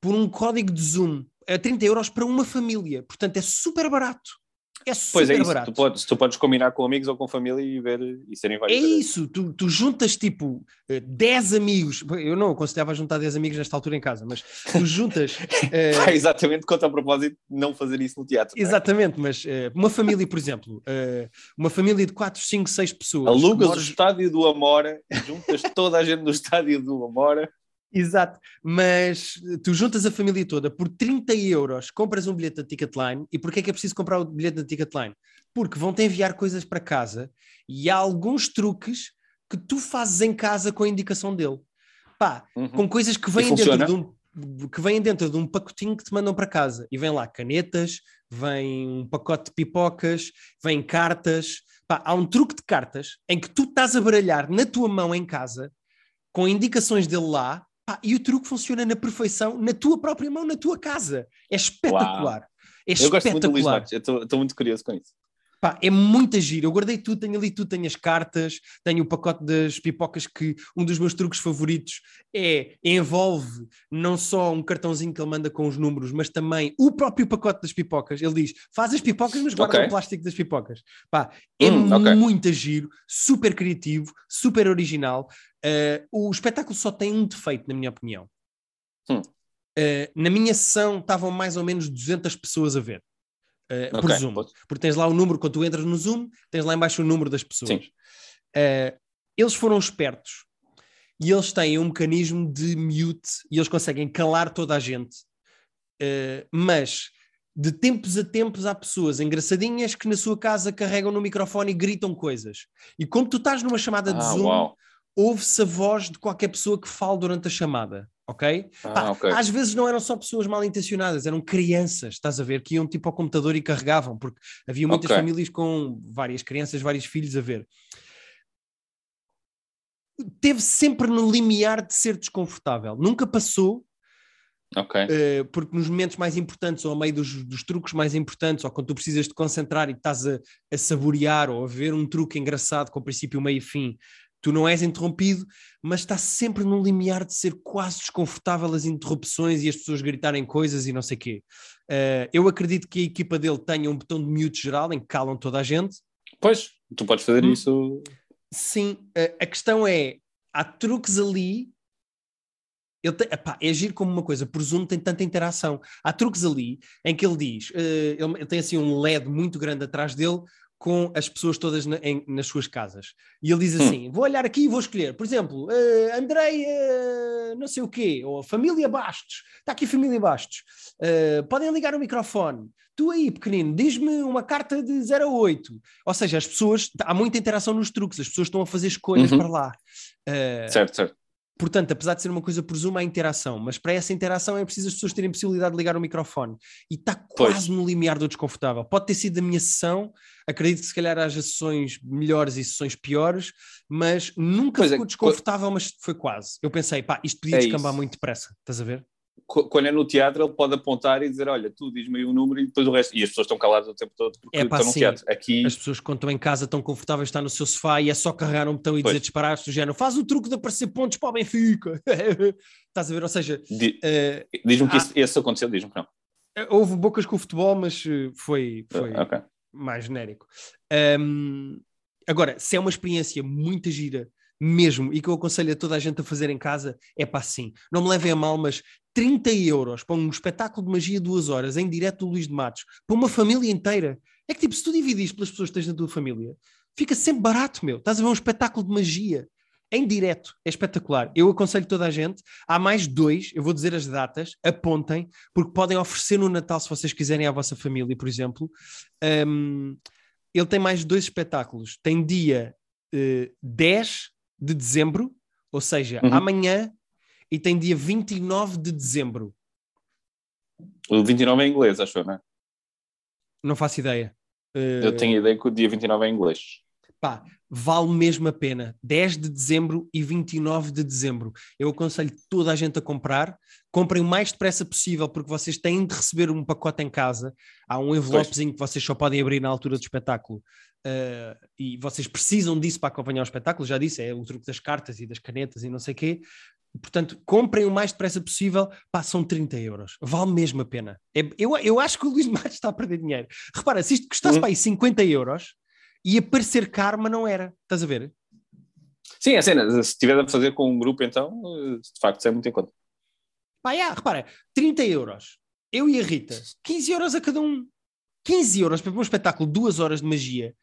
Speaker 1: por um código de Zoom, é 30 euros para uma família, portanto é super barato. É super pois é isso, barato.
Speaker 2: Tu podes, tu podes combinar com amigos ou com família e ver e serem vários.
Speaker 1: É isso, tu, tu juntas tipo 10 eh, amigos. Eu não aconselhava juntar 10 amigos nesta altura em casa, mas tu juntas.
Speaker 2: uh... exatamente quanto a propósito não fazer isso no teatro.
Speaker 1: É? Exatamente, mas uh, uma família, por exemplo, uh, uma família de 4, 5, 6 pessoas.
Speaker 2: Alugas o estádio do Amora, juntas toda a gente no estádio do Amora
Speaker 1: Exato, mas tu juntas a família toda por 30 euros, compras um bilhete da Ticketline. E porquê é que é preciso comprar o bilhete da Ticketline? Porque vão-te enviar coisas para casa e há alguns truques que tu fazes em casa com a indicação dele. Pá,
Speaker 2: Uhum.
Speaker 1: com coisas que vêm dentro de um que vêm dentro de um pacotinho que te mandam para casa e vem lá canetas, vem um pacote de pipocas, vem cartas. Pá, há um truque de cartas em que tu estás a baralhar na tua mão em casa com indicações dele lá pá, e o truque funciona na perfeição na tua própria mão, na tua casa. É espetacular. É
Speaker 2: Eu gosto muito do Luís
Speaker 1: espetacular.
Speaker 2: Estou- estou muito curioso com isso.
Speaker 1: Pá, é muito giro. Eu guardei tudo, tenho ali tudo, tenho as cartas, tenho o pacote das pipocas que um dos meus truques favoritos é envolve não só um cartãozinho que ele manda com os números, mas também o próprio pacote das pipocas. Ele diz: faz as pipocas, mas guarda
Speaker 2: Ok.
Speaker 1: o plástico das pipocas. Pá, é
Speaker 2: Hum, ok.
Speaker 1: muito giro, super criativo, super original. Uh, o espetáculo só tem um defeito, na minha opinião.
Speaker 2: Hum.
Speaker 1: Uh, na minha sessão estavam mais ou menos 200 pessoas a ver. Uh, por
Speaker 2: Ok,
Speaker 1: Zoom.
Speaker 2: pode-
Speaker 1: Porque tens lá o número, quando tu entras no Zoom, tens lá embaixo o número das pessoas. Uh, eles foram espertos e eles têm um mecanismo de mute e eles conseguem calar toda a gente. Uh, mas de tempos a tempos há pessoas engraçadinhas que na sua casa carregam no microfone e gritam coisas. E como tu estás numa chamada de
Speaker 2: Ah,
Speaker 1: Zoom,
Speaker 2: uau.
Speaker 1: Ouve-se a voz de qualquer pessoa que fale durante a chamada, ok?
Speaker 2: Ah,
Speaker 1: Pá,
Speaker 2: ok.
Speaker 1: Às vezes não eram só pessoas mal intencionadas, eram crianças, estás a ver, que iam tipo ao computador e carregavam, porque havia muitas
Speaker 2: Ok.
Speaker 1: famílias com várias crianças, vários filhos a ver. Teve sempre no limiar de ser desconfortável, nunca passou,
Speaker 2: Ok.
Speaker 1: eh, porque nos momentos mais importantes ou ao meio dos, dos truques mais importantes, ou quando tu precisas de concentrar e estás a, a saborear ou a ver um truque engraçado com princípio, meio e fim, tu não és interrompido, mas está sempre no limiar de ser quase desconfortável as interrupções e as pessoas gritarem coisas e não sei o quê. Eh, eu acredito que a equipa dele tenha um botão de mute geral em que calam toda a gente.
Speaker 2: Pois, tu podes fazer
Speaker 1: Hum.
Speaker 2: isso.
Speaker 1: Sim, a, a questão é, há truques ali. Ele tem, epá, é agir como uma coisa, por Zoom tem tanta interação. Há truques ali em que ele diz, eh, ele, ele tem assim um LED muito grande atrás dele com as pessoas todas na- em- nas suas casas. E ele diz assim: vou olhar aqui e vou escolher, por exemplo, eh, Andrei, eh, não sei o quê, ou família Bastos, está aqui família Bastos, Eh, podem ligar o microfone. Tu aí, pequenino, diz-me uma carta de 0 a 8. Ou seja, as pessoas, há muita interação nos truques, as pessoas estão a fazer escolhas
Speaker 2: Uhum.
Speaker 1: para lá.
Speaker 2: Certo, certo.
Speaker 1: Portanto, apesar de ser uma coisa por Zoom, há interação, mas para essa interação é preciso as pessoas terem possibilidade de ligar o microfone. E está
Speaker 2: Pois.
Speaker 1: quase no limiar do desconfortável. Pode ter sido da minha sessão, acredito que se calhar haja sessões melhores e sessões piores, mas nunca
Speaker 2: Pois é,
Speaker 1: ficou desconfortável, mas foi quase. Eu pensei, pá, isto podia
Speaker 2: É
Speaker 1: descambar
Speaker 2: isso.
Speaker 1: muito depressa, estás a ver?
Speaker 2: Qu- Quando é no teatro, ele pode apontar e dizer: Olha, tu diz-me aí um número e depois o resto. E as pessoas estão caladas o tempo todo porque
Speaker 1: É pá,
Speaker 2: estão no
Speaker 1: sim.
Speaker 2: teatro. Aqui,
Speaker 1: As pessoas quando estão em casa estão confortáveis, está no seu sofá e é só carregar um botão e
Speaker 2: Pois.
Speaker 1: dizer disparados do género, faz o truque de aparecer pontos para o Benfica. estás a ver? Ou seja,
Speaker 2: di-
Speaker 1: eh,
Speaker 2: diz-me que
Speaker 1: Ah.
Speaker 2: isso, isso aconteceu, diz-me que não.
Speaker 1: houve bocas com o futebol, mas eh, foi, foi,
Speaker 2: Ah, Ok.
Speaker 1: mais genérico. Um, agora, se é uma experiência muito gira mesmo e que eu aconselho a toda a gente a fazer em casa, é para assim. Não me levem a mal, mas 30 euros para um espetáculo de magia duas horas em direto do Luís de Matos, para uma família inteira. É que tipo, se tu dividis pelas pessoas que tens na tua família, fica sempre barato, meu. Estás a ver um espetáculo de magia. Em direto, é espetacular. Eu aconselho toda a gente. Há mais dois, eu vou dizer as datas, apontem, porque podem oferecer no Natal se vocês quiserem à vossa família, por exemplo. Um, ele tem mais dois espetáculos. Tem dia eh, 10 de dezembro, ou seja,
Speaker 2: Uhum.
Speaker 1: amanhã, e tem dia 29 de dezembro.
Speaker 2: O 29 é inglês, acho eu, não é?
Speaker 1: Não faço ideia. Eh,
Speaker 2: Eu tenho a ideia que o dia 29 é inglês.
Speaker 1: pá, vale mesmo a pena. 10 de dezembro e 29 de dezembro. Eu aconselho toda a gente a comprar. Comprem o mais depressa possível, porque vocês têm de receber um pacote em casa. Há um envelopezinho que vocês só podem abrir na altura do espetáculo. Uh, e vocês precisam disso para acompanhar o espetáculo. Já disse, é o truque das cartas e das canetas e não sei o quê. Portanto, comprem o mais depressa possível, passam 30 euros. Vale mesmo a pena. É- eu, eu acho que o Luís Matos está a perder dinheiro. Repara, se isto custasse
Speaker 2: Hum.
Speaker 1: para aí 50 euros, ia parecer caro, mas não era. Estás a ver?
Speaker 2: Sim, é cena. Se estiver a fazer com um grupo, então, eh, de facto, é muito em conta.
Speaker 1: Pá, yeah, repara, 30 euros. Eu e a Rita, 15 euros a cada um. 15 euros para um espetáculo, duas horas de magia.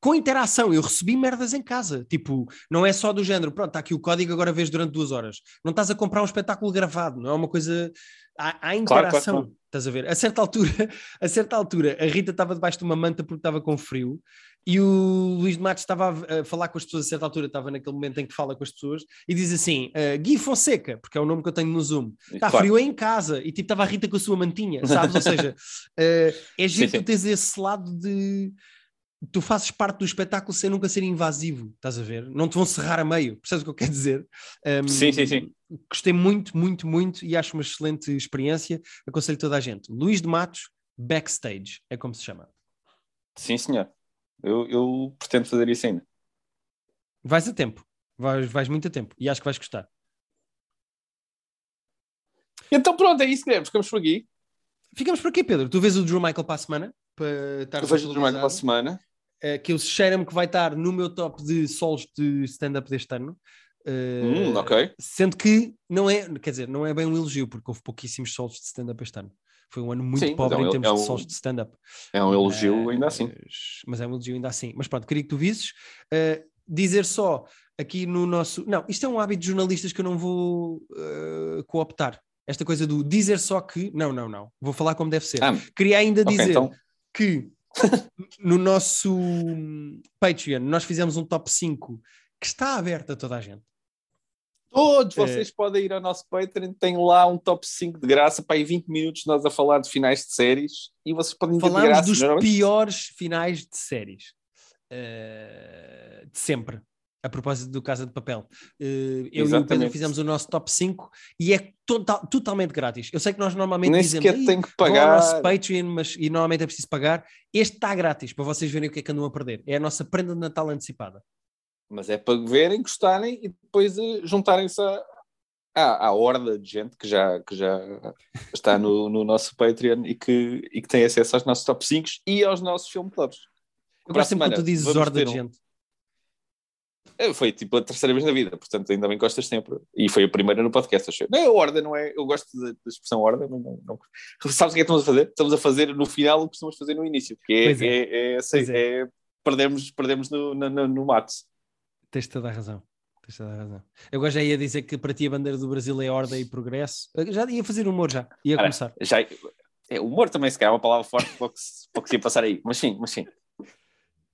Speaker 1: Com interação. Eu recebi merdas em casa. Tipo, não é só do género, pronto, está aqui o código, agora vês durante duas horas. Não estás a comprar um espetáculo gravado, não é uma coisa. Há, há interação, claro, claro, estás a ver? A certa altura, a certa altura, a Rita estava debaixo de uma manta porque estava com frio e o Luís de Matos estava a, falar com as pessoas a certa altura, estava naquele momento em que fala com as pessoas e diz assim: uh, Gui Fonseca, porque é o nome que eu tenho no Zoom, está claro. frio aí em casa, e tipo estava a Rita com a sua mantinha, sabes? Ou seja, uh, é giro tu tens esse lado de tu fazes parte do espetáculo sem nunca ser invasivo, estás a ver? Não te vão serrar a meio, percebes o que eu quero dizer?
Speaker 2: Um, sim, sim, sim.
Speaker 1: Gostei muito, muito, muito e acho uma excelente experiência. Aconselho toda a gente. Luís de Matos, Backstage, é como se chama.
Speaker 2: Sim, senhor. Eu, eu pretendo fazer isso ainda.
Speaker 1: Vais a tempo, vais, vais muito a tempo e acho que vais gostar.
Speaker 2: Então pronto, é isso que Ficamos por aqui.
Speaker 1: Ficamos por aqui, Pedro. Tu vês o Drew Michael para a semana? Para estar
Speaker 2: eu vejo o Drew Michael para a semana.
Speaker 1: Uh, que eu cheira-me que vai estar no meu top de solos de stand-up deste ano.
Speaker 2: Uh, hum, ok.
Speaker 1: Sendo que não é, quer dizer, não é bem um elogio, porque houve pouquíssimos solos de stand-up este ano. Foi um ano muito Sim, pobre é um, em termos é um, de solos de stand-up.
Speaker 2: É um elogio ainda assim.
Speaker 1: Mas é um elogio ainda assim. Mas pronto, queria que tu visses. Dizer só aqui no nosso. Não, isto é um hábito de jornalistas que eu não vou cooptar. Esta coisa do dizer só que. Não, não, não. Vou falar como deve ser. Ah, queria ainda okay, dizer então... que no nosso Patreon nós fizemos um top 5 que está aberto a toda a gente.
Speaker 2: Todos é. vocês podem ir ao nosso Patreon, tem lá um top 5 de graça, para aí 20 minutos nós a falar de finais de séries e vocês podem
Speaker 1: Falamos de graça. dos piores finais de séries uh, de sempre. A propósito do Casa de Papel, uh, eu Exatamente. e o Pedro fizemos o nosso top 5 e é total, totalmente grátis. Eu sei que nós normalmente
Speaker 2: Nem
Speaker 1: dizemos
Speaker 2: sequer tem que pagar.
Speaker 1: nosso Patreon, mas e normalmente é preciso pagar. Este está grátis para vocês verem o que é que andam a perder. É a nossa prenda de Natal antecipada.
Speaker 2: Mas é para verem, gostarem e depois uh, juntarem-se à, à, à, horda de gente que já, que já está no, no nosso Patreon e que, e que tem acesso aos nossos top 5 e aos nossos filme clubs.
Speaker 1: Eu gosto sempre quando tu dizes horda de gente.
Speaker 2: É, foi tipo a terceira vez na vida, portanto ainda bem gostas sempre. E foi a primeira no podcast, achei. Não, a horda não é. Eu gosto da, expressão horda, mas não, não, Sabes o que é que estamos a fazer? Estamos a fazer no final o que costumamos fazer no início, que é, é. é, é, é, é perdemos, perdemos no, no, no, mato.
Speaker 1: Tens toda a razão. Tens toda a razão. Eu agora já ia dizer que para ti a bandeira do Brasil é ordem e progresso. Eu já ia fazer humor já. Ia começar.
Speaker 2: Já, é, humor também, se calhar, é uma palavra forte para o que, para o que se ia passar aí. Mas sim, mas sim.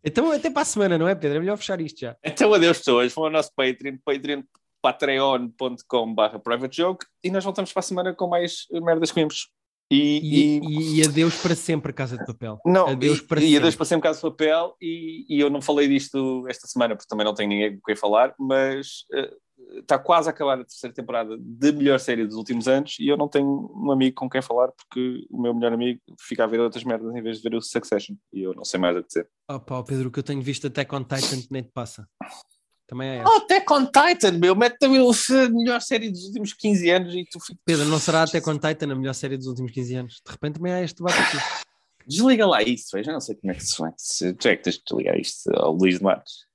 Speaker 1: Então até para a semana, não é, Pedro? É melhor fechar isto já.
Speaker 2: Então adeus pessoas. Vão ao nosso Patreon, Patreon patreon.com.br private joke e nós voltamos para a semana com mais merdas que vimos.
Speaker 1: E, e, e, adeus para sempre Casa de Papel.
Speaker 2: Não, adeus para e, sempre. e adeus para sempre Casa de Papel. E, e, eu não falei disto esta semana porque também não tenho ninguém com quem falar, mas uh, está quase a acabar a terceira temporada de melhor série dos últimos anos e eu não tenho um amigo com quem falar porque o meu melhor amigo fica a ver outras merdas em vez de ver o Succession e eu não sei mais a dizer.
Speaker 1: Oh pá, Pedro, o que eu tenho visto até com Titan nem te passa. Também é.
Speaker 2: Oh, Attack on Titan, meu, mete também a melhor série dos últimos 15 anos e tu fica...
Speaker 1: Pedro, não será Attack on Titan a melhor série dos últimos 15 anos? De repente também há este debate aqui.
Speaker 2: Desliga lá isso, já não sei como é que se faz. Tu é que tens de desligar isto ao Luís de Matos.